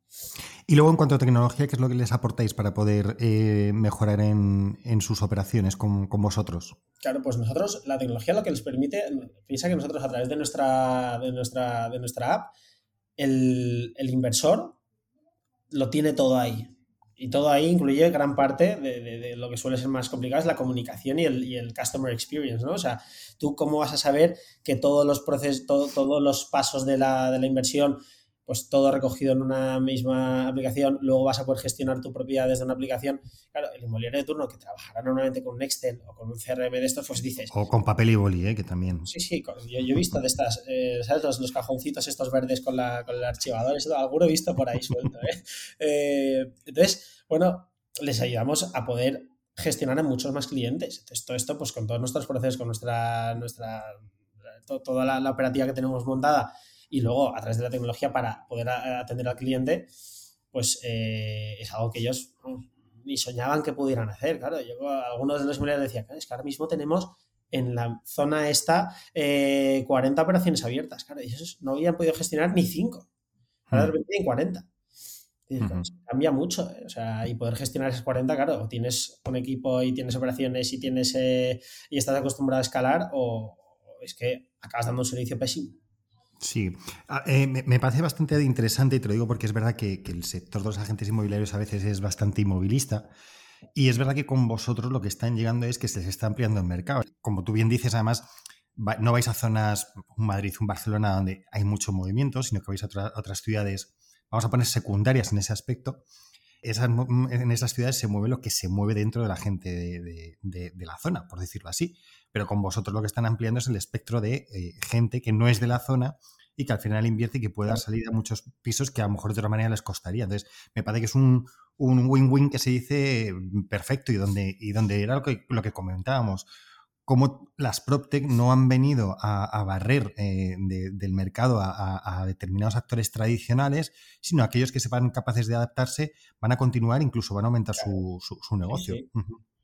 Y luego en cuanto a tecnología, ¿qué es lo que les aportáis para poder eh, mejorar en, en, sus operaciones con, con, vosotros?
Claro, pues nosotros, la tecnología lo que les permite, piensa que nosotros a través de nuestra, de nuestra, de nuestra app, el, el inversor lo tiene todo ahí. y todo ahí incluye gran parte de, lo que suele ser más complicado, es la comunicación y el, y el, customer experience, ¿no? O sea, tú cómo vas a saber que todos los procesos, todos los pasos de la, de la inversión pues todo recogido en una misma aplicación, luego vas a poder gestionar tu propiedad desde una aplicación. Claro, el inmobiliario de turno que trabajará normalmente con un Excel o con un CRM de estos, pues dices...
O con papel y boli, ¿eh? que también...
Sí, sí, yo, he visto de estas, eh, ¿sabes? Los, cajoncitos estos verdes con, la, con el archivador, eso, alguno he visto por ahí suelto. ¿eh? eh entonces, bueno, les ayudamos a poder gestionar a muchos más clientes. Entonces, todo esto, pues con todos nuestros procesos, con nuestra, nuestra toda la operativa que tenemos montada, y luego a través de la tecnología para poder atender al cliente, pues eh, es algo que ellos ni soñaban que pudieran hacer. Claro, yo algunos de los inmobiliarios decían, es que ahora mismo tenemos en la zona esta 40 eh, operaciones abiertas. Claro, y ellos no habían podido gestionar ni 5. Ahora de repente tienen 40. Cambia mucho, eh, o sea, y poder gestionar esas 40, claro, o tienes un equipo y tienes operaciones y tienes y estás acostumbrado a escalar, o es que acabas dando un servicio pésimo.
Sí, ah, eh, me, parece bastante interesante y te lo digo porque es verdad que, el sector de los agentes inmobiliarios a veces es bastante inmovilista y es verdad que con vosotros lo que están llegando es que se les está ampliando el mercado. Como tú bien dices, además, no vais a zonas, un Madrid, un Barcelona, donde hay mucho movimiento, sino que vais a, otras ciudades, vamos a poner secundarias en ese aspecto. En esas ciudades se mueve lo que se mueve dentro de la gente de la zona, por decirlo así pero con vosotros lo que están ampliando es el espectro de eh, gente que no es de la zona y que al final invierte y que pueda salir a muchos pisos que a lo mejor de otra manera les costaría. Entonces, me parece que es un win-win que se dice perfecto y donde, y donde era lo que, lo que comentábamos. Cómo las PropTech no han venido a, barrer eh, del mercado a, determinados actores tradicionales, sino aquellos que sepan capaces de adaptarse van a continuar, incluso van a aumentar su, su, negocio.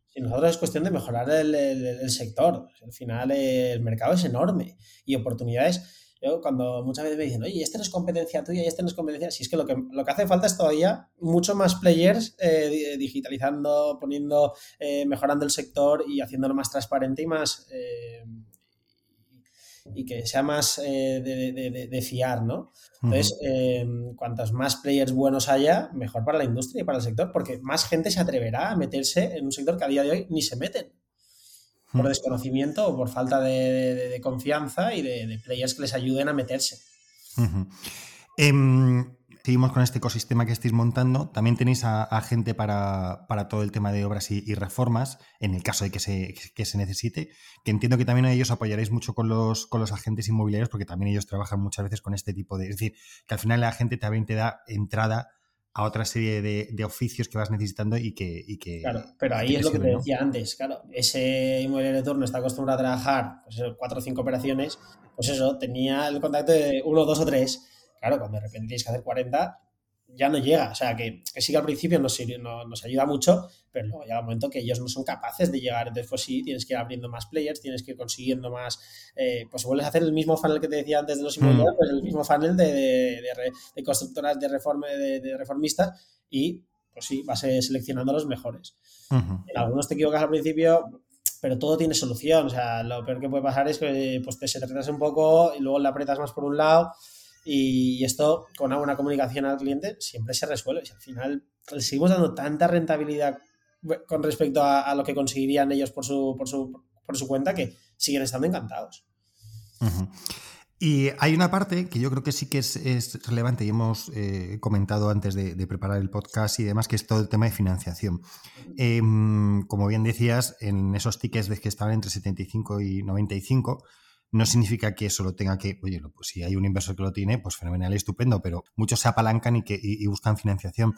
Si nosotros es cuestión de mejorar el, sector. Al final el mercado es enorme y oportunidades. Yo cuando muchas veces me dicen, oye, este no es competencia tuya y este no es competencia, si es que lo que, lo que hace falta es todavía mucho más players eh, digitalizando, poniendo, eh, mejorando el sector y haciéndolo más transparente y más eh, y que sea más de, de, fiar, ¿no? Entonces, eh, cuantos más players buenos haya, mejor para la industria y para el sector, porque más gente se atreverá a meterse en un sector que a día de hoy ni se meten por desconocimiento o por falta de, confianza y de, players que les ayuden a meterse.
Seguimos con este ecosistema que estáis montando. También tenéis a, gente para, todo el tema de obras y, reformas, en el caso de que se, se, necesite, que entiendo que también a ellos apoyaréis mucho con los, con los agentes inmobiliarios, porque también ellos trabajan muchas veces con este tipo de... Es decir, que al final la gente también te da entrada a otra serie de, oficios que vas necesitando y que... que
claro, pero ahí es lo que te decía antes, claro, ese inmobiliario de turno está acostumbrado a trabajar pues, cuatro o cinco operaciones, pues eso, tenía el contacto de uno, dos o tres Claro, cuando de repente tienes que hacer 40, ya no llega. O sea, que, que sí que al principio nos, nos ayuda mucho, pero luego llega un momento que ellos no son capaces de llegar. Entonces, pues sí, tienes que ir abriendo más players, tienes que ir consiguiendo más. Eh, pues vuelves a hacer el mismo funnel que te decía antes de los inmobiliarios, mm. pues el mismo funnel de, de, constructoras de, reforma, de, reformistas y, pues sí, vas seleccionando los mejores. En algunos te equivocas al principio, pero todo tiene solución. O sea, lo peor que puede pasar es que pues, te se un poco y luego le aprietas más por un lado y esto, con una buena comunicación al cliente, siempre se resuelve. Y al final le seguimos dando tanta rentabilidad con respecto a, lo que conseguirían ellos por su, por su, por su cuenta que siguen estando encantados.
Y hay una parte que yo creo que sí que es, relevante y hemos eh, comentado antes de, preparar el podcast y demás, que es todo el tema de financiación. Em, como bien decías, en esos tickets de que estaban entre 75 y 95, no significa que eso lo tenga que, oye, pues si hay un inversor que lo tiene, pues fenomenal y estupendo, pero muchos se apalancan y, que, buscan financiación.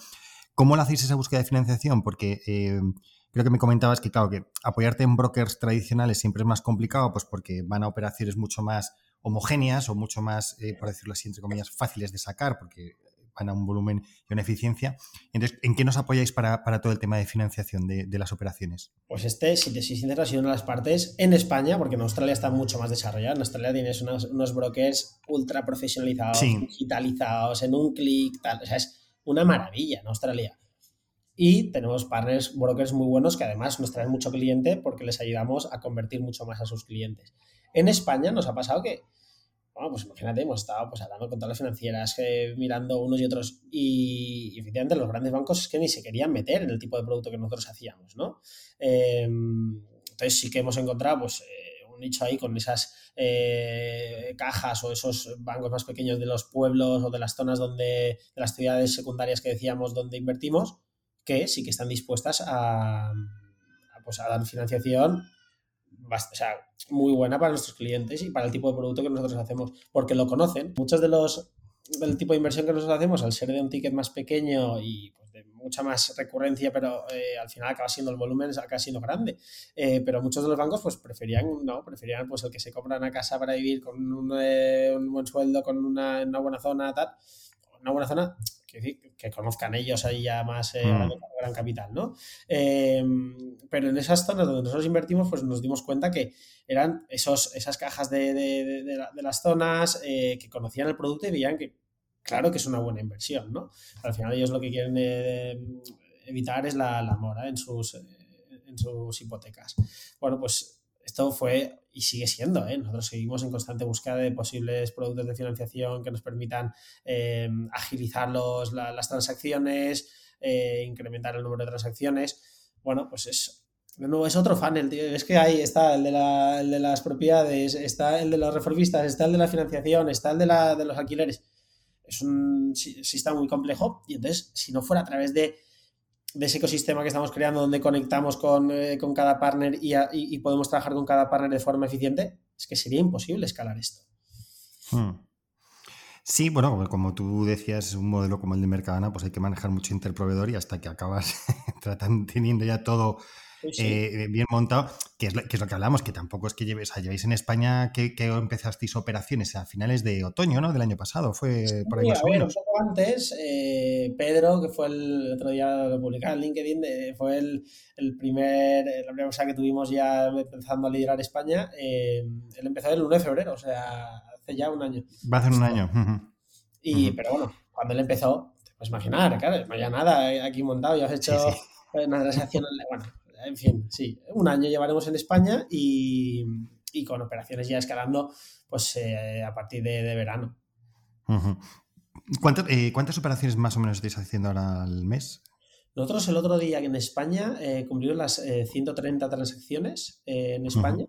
¿Cómo lo hacéis esa búsqueda de financiación? Porque eh, creo que me comentabas que, claro, que apoyarte en brokers tradicionales siempre es más complicado, pues porque van a operaciones mucho más homogéneas o mucho más, eh, por decirlo así, entre comillas, fáciles de sacar, porque van a un volumen y una eficiencia. Entonces, ¿en qué nos apoyáis para, todo el tema de financiación de, las operaciones?
Pues este, si te soy sincero, ha sido una de las partes en España, porque en Australia está mucho más desarrollado. En Australia tienes unos, brokers ultra profesionalizados, digitalizados, en un clic, tal. O sea, es una maravilla en Australia. Y tenemos partners, brokers muy buenos que además nos traen mucho cliente porque les ayudamos a convertir mucho más a sus clientes. En España nos ha pasado que bueno, pues imagínate, hemos estado pues, hablando con todas las financieras, eh, mirando unos y otros, y, efectivamente los grandes bancos es que ni se querían meter en el tipo de producto que nosotros hacíamos, ¿no? Em, entonces sí que hemos encontrado, pues, eh, un nicho ahí con esas eh, cajas o esos bancos más pequeños de los pueblos o de las zonas donde, de las ciudades secundarias que decíamos donde invertimos, que sí que están dispuestas a, pues, a dar financiación muy buena para nuestros clientes y para el tipo de producto que nosotros hacemos, porque lo conocen. Muchos de los del tipo de inversión que nosotros hacemos, al ser de un ticket más pequeño y pues, de mucha más recurrencia, pero eh, al final acaba siendo el volumen, acaba siendo grande. Eh, pero muchos de los bancos pues preferían, no, preferían pues el que se compra una casa para vivir con un, eh, buen sueldo, con una, una buena zona, tal, una buena zona que, conozcan ellos ahí ya más eh, mm. gran, capital, ¿no? Em, pero en esas zonas donde nosotros invertimos, pues nos dimos cuenta que eran esos, esas cajas de, las zonas eh, que conocían el producto y veían que, claro que es una buena inversión, ¿no? Al final ellos lo que quieren eh, evitar es la, mora en sus, en sus hipotecas. Bueno, pues esto fue y sigue siendo. ¿eh? Nosotros seguimos en constante búsqueda de posibles productos de financiación que nos permitan eh, agilizar los, las transacciones, eh, incrementar el número de transacciones. Bueno, pues es, nuevo, es otro funnel, tío. Es que ahí está el de, la, el de las propiedades, está el de los reformistas, está el de la financiación, está el de, la, de los alquileres. Es un sistema muy complejo y entonces, si no fuera a través de de ese ecosistema que estamos creando donde conectamos con, eh, cada partner y, podemos trabajar con cada partner de forma eficiente, es que sería imposible escalar esto.
Hmm. Sí, bueno, como tú decías, un modelo como el de Mercadona, pues hay que manejar mucho interproveedor y hasta que acabas tratando, teniendo ya todo eh, bien montado, que es, lo, que es, lo, que hablamos, que tampoco es que lleves, o llevéis en España que, que, empezasteis operaciones a finales de otoño, ¿no? Del año pasado, fue por ahí más o menos.
Un poco antes, eh, Pedro, que fue el otro día lo publicaba en LinkedIn, fue el, el, primer, la primera cosa que tuvimos ya empezando a liderar España, eh, él empezó el 1 de febrero, o sea, hace ya un año.
Va a hacer un año.
Y, pero bueno, cuando él empezó, te puedes imaginar, claro, no había nada aquí montado, ya has hecho una transacción, bueno, en fin, sí, un año llevaremos en España y, con operaciones ya escalando pues eh, a partir de, verano.
Eh, ¿Cuántas, operaciones más o menos estáis haciendo ahora al mes?
Nosotros el otro día en España eh, cumplimos las 130 transacciones en España.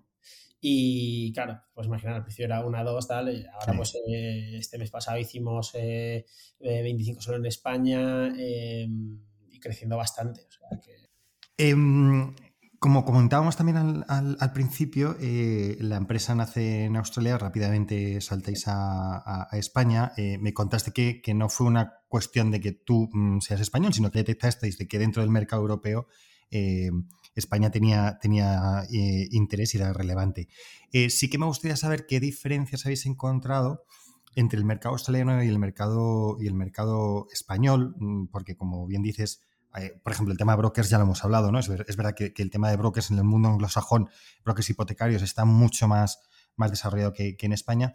Y claro, pues imaginar, al principio era una, dos, tal, y ahora pues este mes pasado hicimos 25 solo en España y creciendo bastante. O sea que
Em, como comentábamos también al, principio, eh, la empresa nace en Australia, rápidamente saltáis a, España. Eh, me contaste que, no fue una cuestión de que tú mm, seas español, sino que detectasteis de que dentro del mercado europeo eh, España tenía, interés y era relevante. sí que me gustaría saber qué diferencias habéis encontrado entre el mercado australiano y el mercado, y el mercado español, mm, porque como bien dices, eh, por ejemplo, el tema de brokers ya lo hemos hablado, ¿no? Es, verdad que, el tema de brokers en el mundo anglosajón, brokers hipotecarios, está mucho más, más desarrollado que, en España.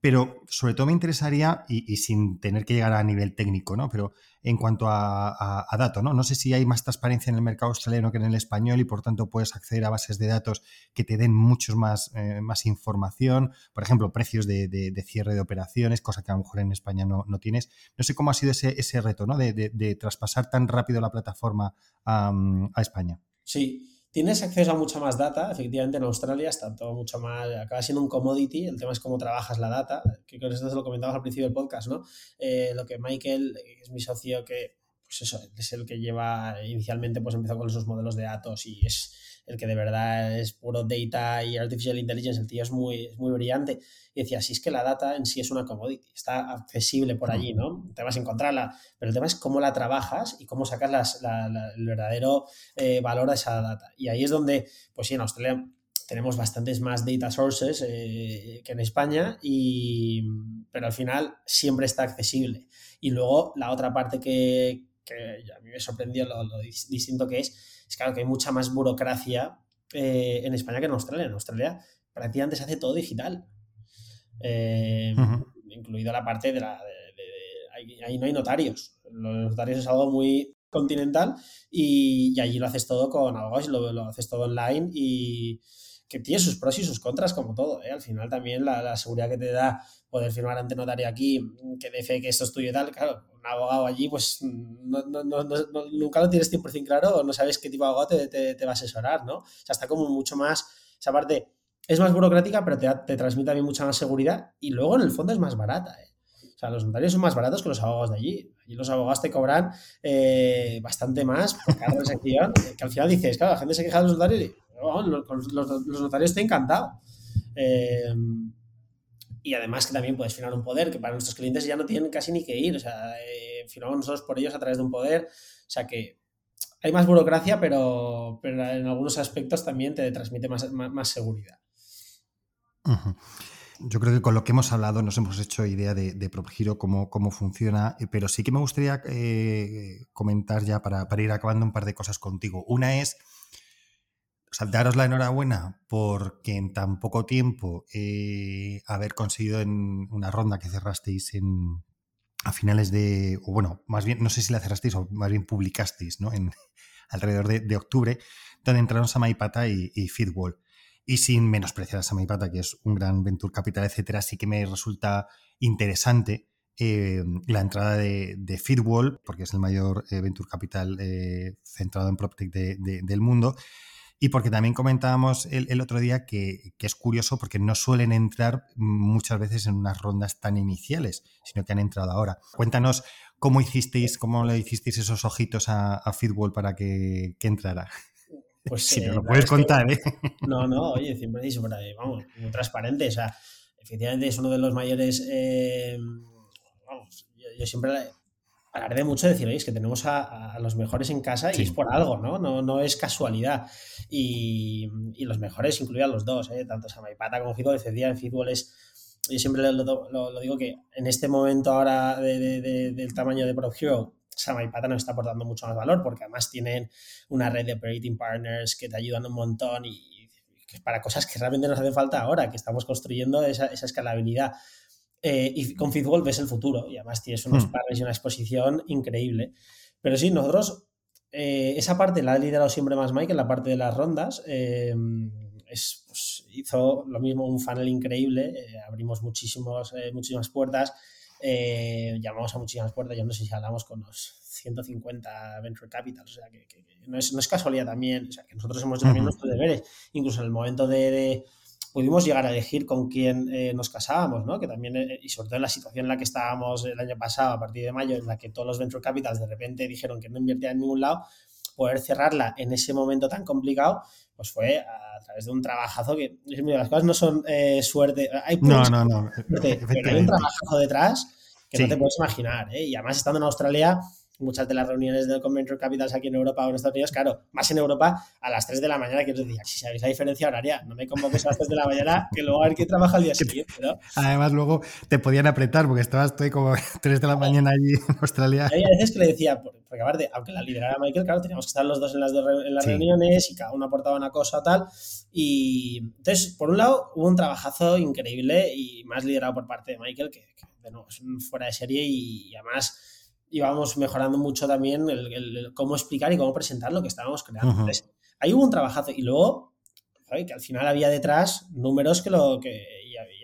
Pero sobre todo me interesaría, y, sin tener que llegar a nivel técnico, ¿no? Pero en cuanto a, datos, ¿no? No sé si hay más transparencia en el mercado australiano que en el español y por tanto puedes acceder a bases de datos que te den muchos más, eh, más información. Por ejemplo, precios de, cierre de operaciones, cosa que a lo mejor en España no, tienes. No sé cómo ha sido ese, ese reto, ¿no? De, traspasar tan rápido la plataforma a, a España.
Sí, Tienes acceso a mucha más data, efectivamente en Australia está todo mucho más, acaba siendo un commodity, el tema es cómo trabajas la data, que con esto lo comentabas al principio del podcast, ¿no? Eh, lo que Michael, que es mi socio, que pues eso, es el que lleva, inicialmente pues empezó con esos modelos de datos y es el que de verdad es puro data y artificial intelligence, el tío es muy, muy brillante. Y decía, si es que la data en sí es una commodity, está accesible por allí, ¿no? Te vas a encontrarla, pero el tema es cómo la trabajas y cómo sacas el verdadero eh, valor a esa data. Y ahí es donde, pues sí, en Australia tenemos bastantes más data sources eh, que en España, y, pero al final siempre está accesible. Y luego la otra parte que, a mí me sorprendió lo, lo distinto que es, es claro que hay mucha más burocracia eh, en España que en Australia. En Australia prácticamente se hace todo digital. Eh, incluido la parte de la... ahí, no hay notarios. Los notarios es algo muy continental y, allí lo haces todo con algo, lo, lo haces todo online y, que tiene sus pros y sus contras, como todo. ¿eh? Al final también la, seguridad que te da poder firmar ante notario aquí, que de que esto es tuyo y tal, claro, un abogado allí, pues nunca lo tienes 100% claro o no sabes qué tipo de abogado te, va a asesorar, ¿no? O sea, está como mucho más, esa parte es más burocrática, pero te, te transmite también mucha más seguridad y luego en el fondo es más barata, ¿eh? O sea, los notarios son más baratos que los abogados de allí. Allí los abogados te cobran eh, bastante más por cada transacción, que al final dices, claro, la gente se queja de los notarios y los, notarios te encantado. Eh, y además que también puedes firmar un poder, que para nuestros clientes ya no tienen casi ni que ir. O sea, eh, firmamos nosotros por ellos a través de un poder. O sea que hay más burocracia, pero, pero en algunos aspectos también te transmite más, más, seguridad.
Yo creo que con lo que hemos hablado nos hemos hecho idea de, de PropGiro, cómo, cómo funciona, eh, pero sí que me gustaría eh, comentar ya para, ir acabando un par de cosas contigo. Una es, o daros la enhorabuena porque en tan poco tiempo eh, haber conseguido en una ronda que cerrasteis en, a finales de, o bueno, más bien, no sé si la cerrasteis o más bien publicasteis, ¿no? En, alrededor de, octubre, donde entraron Samaipata y, y Feedwall. Y sin menospreciar a Samaipata, que es un gran venture capital, etcétera, sí que me resulta interesante eh, la entrada de, de, Feedwall, porque es el mayor eh, venture capital eh, centrado en PropTech del mundo. Y porque también comentábamos el, otro día que, que, es curioso porque no suelen entrar muchas veces en unas rondas tan iniciales, sino que han entrado ahora. Cuéntanos cómo hicisteis, cómo le hicisteis esos ojitos a, a Feedwall para que, que entrara. Pues, si no lo puedes contar, ¿eh?
No, no, oye, siempre dicho, vamos, muy transparente. O sea, efectivamente es uno de los mayores. Eh, vamos, yo, siempre alarde mucho de decir, oye, es que tenemos a, los mejores en casa y es por algo, ¿no? No, no es casualidad. Y, y los mejores incluían los dos, ¿eh? tanto Samaipata como Fitball. Decía en Fitball es. Yo siempre lo, lo, digo que en este momento ahora de, del tamaño de Pro Hero, Samaipata nos está aportando mucho más valor porque además tienen una red de operating partners que te ayudan un montón y, para cosas que realmente nos hacen falta ahora, que estamos construyendo esa, escalabilidad. Eh, y con Fitwall ves el futuro y además tienes unos hmm. partners y una exposición increíble. Pero sí, nosotros eh, esa parte la ha liderado siempre más Mike en la parte de las rondas. Eh, es, pues, hizo lo mismo un funnel increíble, abrimos muchísimos, muchísimas puertas eh, llamamos a muchísimas puertas, yo no sé si hablamos con los 150 venture capital, o sea, que, no, es, no, es, casualidad también, o sea, que nosotros hemos hecho también nuestros deberes, incluso en el momento de, pudimos llegar a elegir con quién eh, nos casábamos, ¿no? Que también, eh, y sobre todo en la situación en la que estábamos el año pasado, a partir de mayo, en la que todos los venture capitals de repente dijeron que no invertían en ningún lado, poder cerrarla en ese momento tan complicado, pues fue a través de un trabajazo que las cosas no son eh, suerte. Hay
no, no, no.
pero hay un trabajazo detrás que no te puedes imaginar. ¿eh? Y además, estando en Australia, muchas de las reuniones del Convention Capitals aquí en Europa o en Estados Unidos, claro, más en Europa, a las 3 de la mañana, que os decía, si sabéis la diferencia horaria, no me convoques a las 3 de la mañana, que luego a ver quién trabaja el día siguiente, ¿no?
Además, luego te podían apretar, porque estabas estoy como 3 de la mañana allí en Australia.
Hay veces que le decía, porque aparte, aunque la liderara Michael, claro, teníamos que estar los dos en las, en las reuniones y cada uno aportaba una cosa o tal. Y entonces, por un lado, hubo un trabajazo increíble y más liderado por parte de Michael, que, de nuevo, es fuera de serie y además íbamos mejorando mucho también el, cómo explicar y cómo presentar lo que estábamos creando. ahí hubo un trabajazo y luego, que al final había detrás números que lo que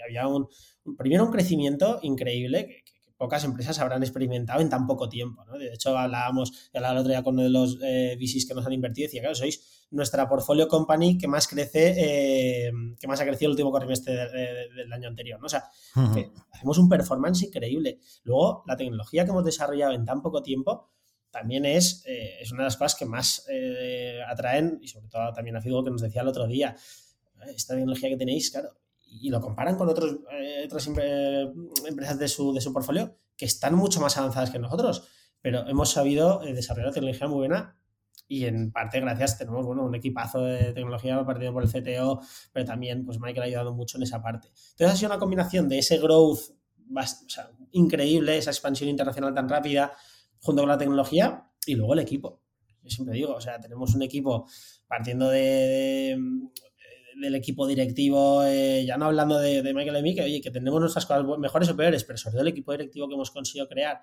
había un, primero un crecimiento increíble que, pocas empresas habrán experimentado en tan poco tiempo. ¿no? De hecho, hablábamos, hablaba el otro día con uno de los eh, VCs que nos han invertido y decía, claro, sois nuestra portfolio company que más crece, eh, que más ha crecido el último cuatrimestre del año anterior. ¿no? O sea, hacemos un performance increíble. Luego, la tecnología que hemos desarrollado en tan poco tiempo también es, eh, es una de las cosas que más eh, atraen, y sobre todo también a Figo que nos decía el otro día, esta tecnología que tenéis, claro, y lo comparan con otros, eh, otras empresas de su, de su portfolio que están mucho más avanzadas que nosotros, pero hemos sabido eh, desarrollar tecnología muy buena y en parte gracias tenemos bueno, un equipazo de tecnología partido por el CTO, pero también pues Michael ha ayudado mucho en esa parte. Entonces ha sido una combinación de ese growth increíble, esa expansión internacional tan rápida, junto con la tecnología y luego el equipo. Yo siempre digo, o sea, tenemos un equipo partiendo de del equipo directivo, eh, ya no hablando de, Michael y mí, que oye, que tenemos nuestras cosas mejores o peores, pero sobre todo el equipo directivo que hemos conseguido crear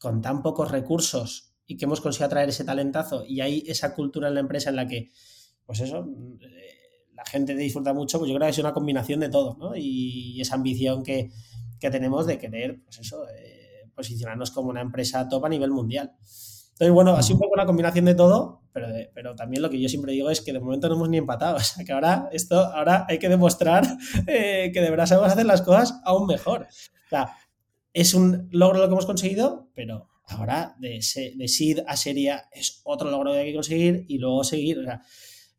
con tan pocos recursos y que hemos conseguido traer ese talentazo y hay esa cultura en la empresa en la que, pues eso, la gente disfruta mucho, pues yo creo que es una combinación de todo, ¿no? Y, esa ambición que, tenemos de querer, pues eso, eh, posicionarnos como una empresa top a nivel mundial. Entonces, bueno, ha sido un poco una combinación de todo, pero, pero también lo que yo siempre digo es que de momento no hemos ni empatado. O sea, que ahora, esto, ahora hay que demostrar eh, que de verdad sabemos hacer las cosas aún mejor. O sea, es un logro lo que hemos conseguido, pero ahora de, de seed a serie es otro logro que hay que conseguir y luego seguir. O sea,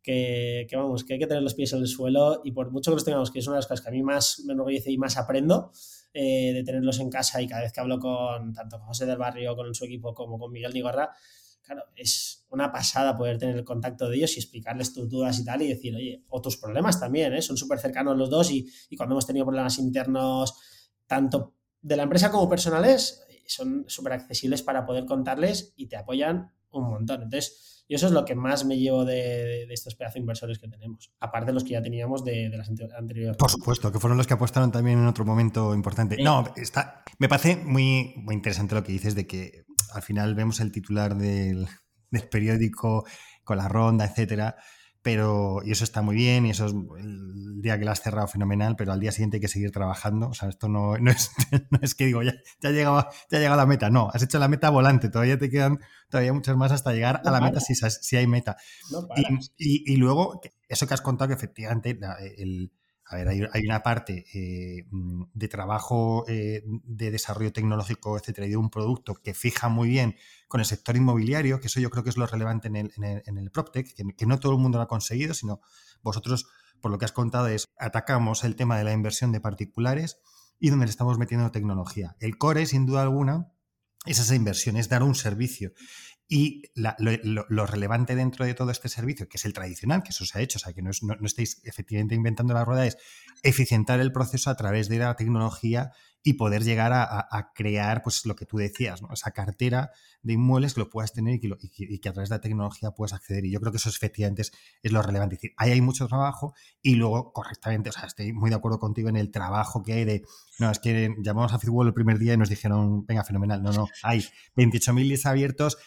que, vamos, que hay que tener los pies en el suelo y por mucho que los tengamos, que es una de las cosas que a mí más me enorgullece y más aprendo, eh, de tenerlos en casa y cada vez que hablo con tanto José del Barrio, con su equipo, como con Miguel Nigarra, claro, es una pasada poder tener el contacto de ellos y explicarles tus dudas y tal y decir, oye, o tus problemas también, ¿eh? son súper cercanos los dos y, y cuando hemos tenido problemas internos, tanto de la empresa como personales, son súper accesibles para poder contarles y te apoyan un montón. Entonces, y eso es lo que más me llevo de, estos pedazos inversores que tenemos, aparte de los que ya teníamos de, las anteriores.
Por supuesto, que fueron los que apostaron también en otro momento importante. No, está, me parece muy, muy interesante lo que dices de que al final vemos el titular del, del periódico con la ronda, etcétera pero y eso está muy bien y eso es el día que lo has cerrado fenomenal, pero al día siguiente hay que seguir trabajando. O sea, esto no, no, es, no es, que digo, ya, ya, ha llegado, ya llegado la meta. No, has hecho la meta volante, todavía te quedan todavía muchas más hasta llegar a la meta si, si, hay meta. y, y, y, luego, eso que has contado, que efectivamente el, a ver, hay, una parte eh, mm, de trabajo eh, de desarrollo tecnológico, etcétera, y de un producto que fija muy bien con el sector inmobiliario, que eso yo creo que es lo relevante en el, en PropTech, que, no todo el mundo lo ha conseguido, sino vosotros, por lo que has contado, es atacamos el tema de la inversión de particulares y donde le estamos metiendo tecnología. El core, sin duda alguna, es esa inversión, es dar un servicio. Y lo, relevante dentro de todo este servicio, que es el tradicional, que eso se ha hecho, o sea, que no, estéis efectivamente inventando la rueda, es eficientar el proceso a través de la tecnología y poder llegar a, crear, pues lo que tú decías, ¿no? esa cartera de inmuebles que lo puedas tener y que, a través de la tecnología puedas acceder. Y yo creo que eso efectivamente es, lo relevante. Es decir, ahí hay mucho trabajo y luego correctamente, o sea, estoy muy de acuerdo contigo en el trabajo que hay de, no, es que llamamos a Fitwall el primer día y nos dijeron, venga, fenomenal. No, no, hay 28.000 leads abiertos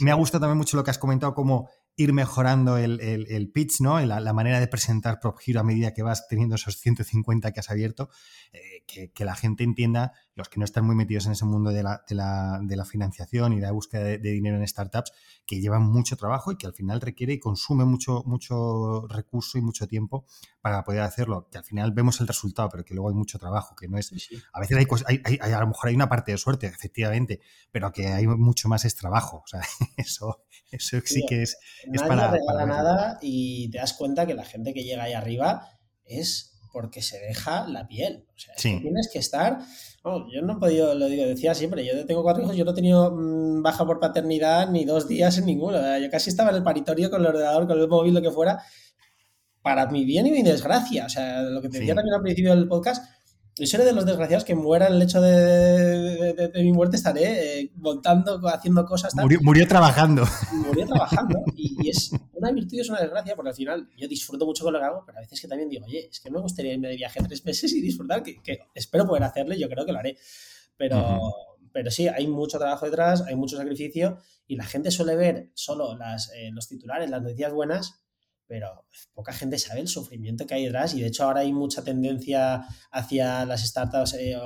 me ha gustado también mucho lo que has comentado, como ir mejorando el, pitch, ¿no? La, la, manera de presentar PropHero a medida que vas teniendo esos 150 que has abierto, eh, que, la gente entienda, los que no están muy metidos en ese mundo de la, de la, financiación y de la búsqueda de, dinero en startups, que llevan mucho trabajo y que al final requiere y consume mucho, mucho recurso y mucho tiempo para poder hacerlo, que al final vemos el resultado, pero que luego hay mucho trabajo, que no es... A veces hay, hay, hay, a lo mejor hay una parte de suerte, efectivamente, pero que hay mucho más es trabajo, o sea, eso, eso sí, que es es para,
regala nada y te das cuenta que la gente que llega ahí arriba es porque se deja la piel. O sea, tienes que estar. yo no he podido, lo digo, decía siempre, yo tengo cuatro hijos, yo no he tenido mm, baja por paternidad ni dos días en ninguno. Yo casi estaba en el paritorio con el ordenador, con el móvil, lo que fuera, para mi bien y mi desgracia. O sea, lo que te decía también al principio del podcast, yo seré de los desgraciados que muera en el hecho de, mi muerte, estaré eh, montando, haciendo cosas.
Murió, trabajando.
Murió trabajando. Y, es una virtud y es una desgracia, porque al final yo disfruto mucho con lo que hago, pero a veces que también digo, oye, es que me gustaría irme de viaje tres meses y disfrutar, que, espero poder hacerlo y yo creo que lo haré. Pero, pero sí, hay mucho trabajo detrás, hay mucho sacrificio y la gente suele ver solo las, eh, los titulares, las noticias buenas, pero poca gente sabe el sufrimiento que hay detrás y de hecho ahora hay mucha tendencia hacia las startups eh,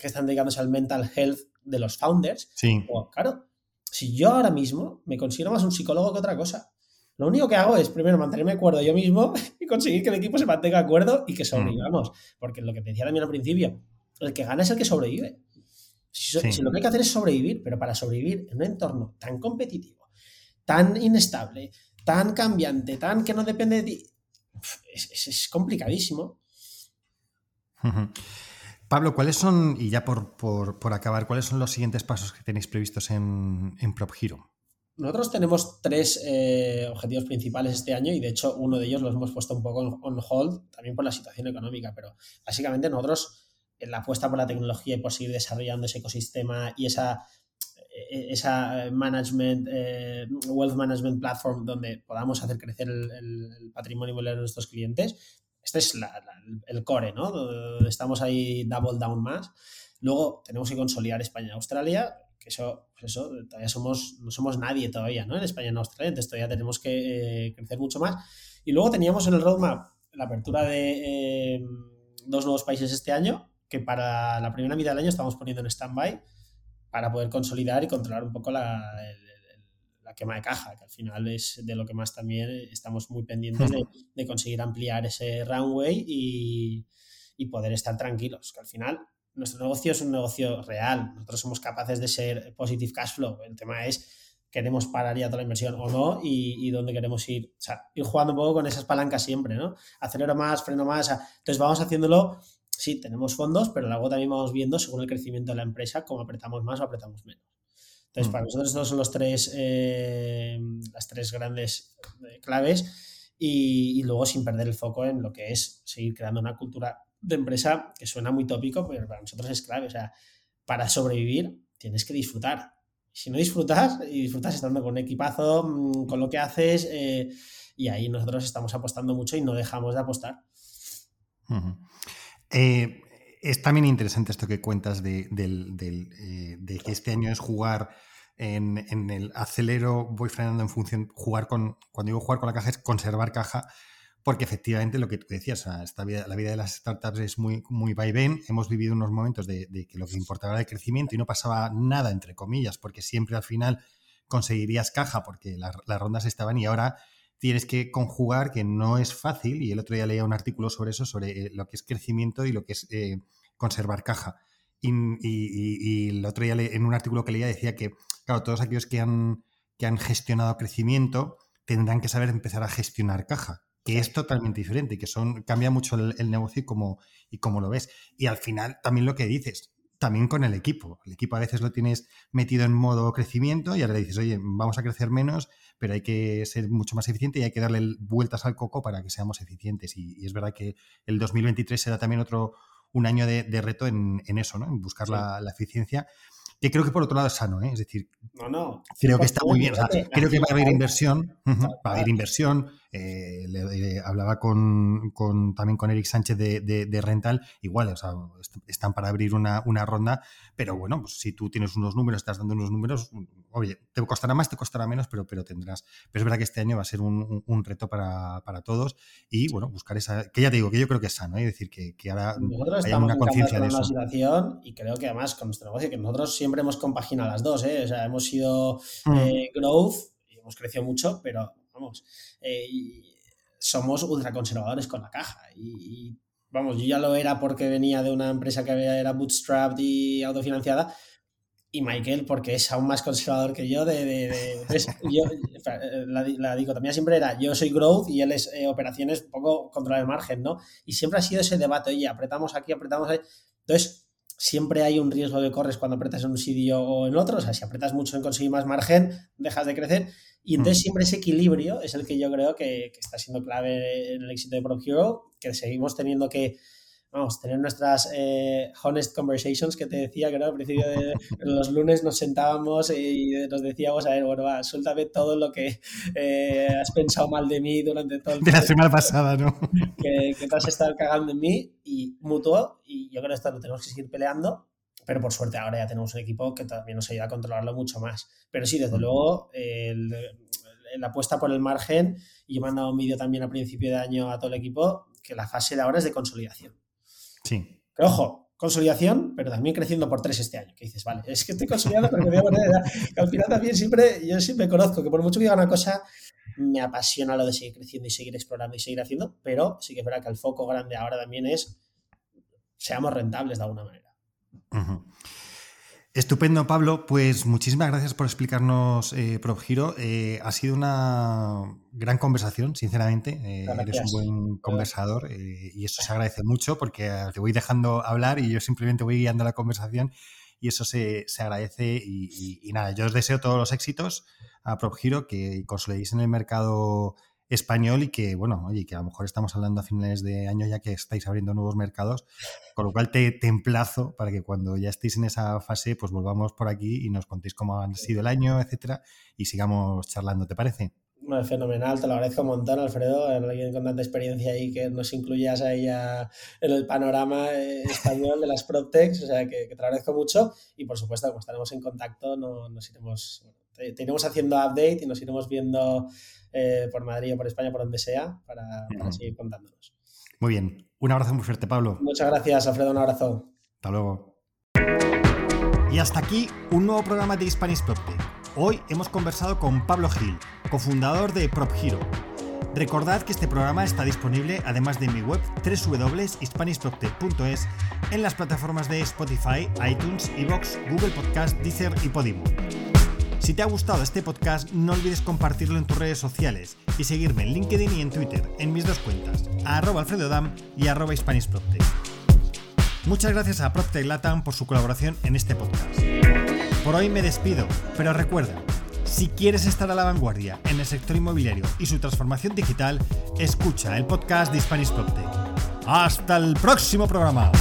que están dedicándose al mental health de los founders.
Sí.
claro, si yo ahora mismo me considero más un psicólogo que otra cosa, lo único que hago es primero mantenerme de acuerdo yo mismo y conseguir que el equipo se mantenga de acuerdo y que sobrevivamos. Porque lo que te decía también al principio, el que gana es el que sobrevive. si lo que hay que hacer es sobrevivir, pero para sobrevivir en un entorno tan competitivo, tan inestable, tan cambiante, tan que no depende de ti, es, complicadísimo.
Pablo, ¿cuáles son, y ya por, acabar, cuáles son los siguientes pasos que tenéis previstos en, en PropHero?
Nosotros tenemos tres eh, objetivos principales este año y de hecho uno de ellos los hemos puesto un poco on hold también por la situación económica, pero básicamente nosotros en la apuesta por la tecnología y por seguir desarrollando ese ecosistema y esa esa management, eh, wealth management platform donde podamos hacer crecer el, patrimonio de nuestros clientes, este es el core, ¿no? estamos ahí double down más. Luego tenemos que consolidar España y Australia, que eso, pues eso, todavía somos, no somos nadie todavía, ¿no? En España y en Australia, entonces todavía tenemos que eh, crecer mucho más. Y luego teníamos en el roadmap la apertura de eh, dos nuevos países este año, que para la primera mitad del año estamos poniendo en stand-by para poder consolidar y controlar un poco la, la, quema de caja, que al final es de lo que más también estamos muy pendientes de, conseguir ampliar ese runway y, y poder estar tranquilos, que al final nuestro negocio es un negocio real, nosotros somos capaces de ser positive cash flow, el tema es queremos parar ya toda la inversión o no y, dónde queremos ir. O sea, ir jugando un poco con esas palancas siempre, ¿no? Acelero más, freno más. Entonces vamos haciéndolo. Sí, tenemos fondos, pero luego también vamos viendo, según el crecimiento de la empresa, cómo apretamos más o apretamos menos. Entonces, para mm. nosotros estos son los tres, eh, las tres grandes eh, claves y, y, luego sin perder el foco en lo que es seguir creando una cultura de empresa que suena muy tópico, pero para nosotros es clave. O sea, para sobrevivir tienes que disfrutar si no disfrutas, y disfrutas estando con un equipazo, mm, con lo que haces, eh, y ahí nosotros estamos apostando mucho y no dejamos de apostar.
Eh, es también interesante esto que cuentas de, eh, que este año es jugar en, el acelero, voy frenando en función, jugar con, cuando digo jugar con la caja es conservar caja porque efectivamente lo que tú decías, la vida de las startups es muy, muy vaivén. Hemos vivido unos momentos de, que lo que importaba era el crecimiento y no pasaba nada, entre comillas, porque siempre al final conseguirías caja porque las rondas estaban y ahora tienes que conjugar que no es fácil. Y el otro día leía un artículo sobre eso, sobre eh, lo que es crecimiento y lo que es eh, conservar caja. Y, el otro día en un artículo que leía decía que, claro, todos aquellos que han, que han gestionado crecimiento tendrán que saber empezar a gestionar caja que es totalmente diferente y que son, cambia mucho el, negocio y cómo, y cómo lo ves. Y al final, también lo que dices, también con el equipo. El equipo a veces lo tienes metido en modo crecimiento y ahora le dices, oye, vamos a crecer menos, pero hay que ser mucho más eficiente y hay que darle vueltas al coco para que seamos eficientes. Y, es verdad que el 2023 será también otro un año de, reto en, eso, ¿no? En buscar la, la, eficiencia que creo que por otro lado es sano, ¿eh? es decir,
no, no,
creo que está muy bien. creo que va a haber inversión, va a haber inversión. Eh, le, hablaba con, también con Eric Sánchez de, Rental, igual, o sea, están para abrir una, ronda, pero bueno, pues si tú tienes unos números, estás dando unos números, oye, te costará más, te costará menos, pero, pero tendrás. Pero es verdad que este año va a ser un, reto para, todos y bueno, buscar esa, que ya te digo, que yo creo que es sano, ¿eh? es decir, que, que ahora
hay una conciencia de eso. Situación, y creo que además con nuestro negocio, que nosotros siempre hemos compaginado las dos, ¿eh? o sea, hemos sido mm. eh, growth y hemos crecido mucho, pero vamos, eh, somos ultraconservadores con la caja y, vamos, yo ya lo era porque venía de una empresa que era bootstrapped y autofinanciada, y Michael, porque es aún más conservador que yo, de, yo, la, dicotomía siempre era yo soy growth y él es operaciones, un poco controlar el margen, ¿no? Y siempre ha sido ese debate, oye, apretamos aquí, apretamos ahí. Entonces, siempre hay un riesgo que corres cuando apretas en un sitio o en otro. O sea, si apretas mucho en conseguir más margen, dejas de crecer. Y entonces mm. siempre ese equilibrio es el que yo creo que, está siendo clave en el éxito de Prop Hero, que seguimos teniendo que vamos, tener nuestras eh, honest conversations que te decía, que al principio de los lunes nos sentábamos y nos decíamos, a ver, bueno, va, suéltame todo lo que eh, has pensado mal de mí durante todo el
De la semana pasada, ¿no?
Que, que te has estado cagando en mí y mutuo, y yo creo que esto lo tenemos que seguir peleando, pero por suerte ahora ya tenemos un equipo que también nos ayuda a controlarlo mucho más. Pero sí, desde luego, la apuesta por el margen, y yo he mandado un vídeo también a principio de año a todo el equipo, que la fase de ahora es de consolidación.
Sí.
Pero ojo, consolidación, pero también creciendo por tres este año. Que dices, vale, es que estoy consolidando, pero que, que al final también siempre, yo siempre conozco que por mucho que diga una cosa, me apasiona lo de seguir creciendo y seguir explorando y seguir haciendo, pero sí que es verdad que el foco grande ahora también es seamos rentables de alguna manera.
Estupendo, Pablo. Pues muchísimas gracias por explicarnos eh, PropGiro. Eh, ha sido una gran conversación, sinceramente. Eh, eres un buen conversador eh, y eso se agradece mucho porque te voy dejando hablar y yo simplemente voy guiando la conversación y eso se, agradece. Y, nada, yo os deseo todos los éxitos a PropGiro, que consolidéis en el mercado español y que, bueno, oye, que a lo mejor estamos hablando a finales de año ya que estáis abriendo nuevos mercados, con lo cual te, te emplazo para que cuando ya estéis en esa fase, pues volvamos por aquí y nos contéis cómo ha sido el año, etcétera, y sigamos charlando, ¿te parece?
fenomenal, te lo agradezco un montón, Alfredo, alguien con tanta experiencia y que nos incluyas ahí en el panorama eh, español de las PropTechs, o sea que, te lo agradezco mucho y por supuesto, como estaremos en contacto, no, nos iremos
iremos haciendo update y nos iremos viendo eh, por Madrid o por España, por donde sea, para, seguir contándonos.
Muy bien. Un abrazo muy fuerte, Pablo.
Muchas gracias, Alfredo. Un abrazo.
Hasta luego. Y hasta aquí un nuevo programa de Spanish PropTech. Hoy hemos conversado con Pablo Gil, cofundador de PropHero. Recordad que este programa está disponible, además de mi web www.hispanishprocte.es, en las plataformas de Spotify, iTunes, Evox, Google Podcast, Deezer y Podimo. Si te ha gustado este podcast, no olvides compartirlo en tus redes sociales y seguirme en LinkedIn y en Twitter, en mis dos cuentas, arroba alfredodam y arroba Muchas gracias a PropTech Latam por su colaboración en este podcast. Por hoy me despido, pero recuerda, si quieres estar a la vanguardia en el sector inmobiliario y su transformación digital, escucha el podcast de PropTech. ¡Hasta el próximo programa!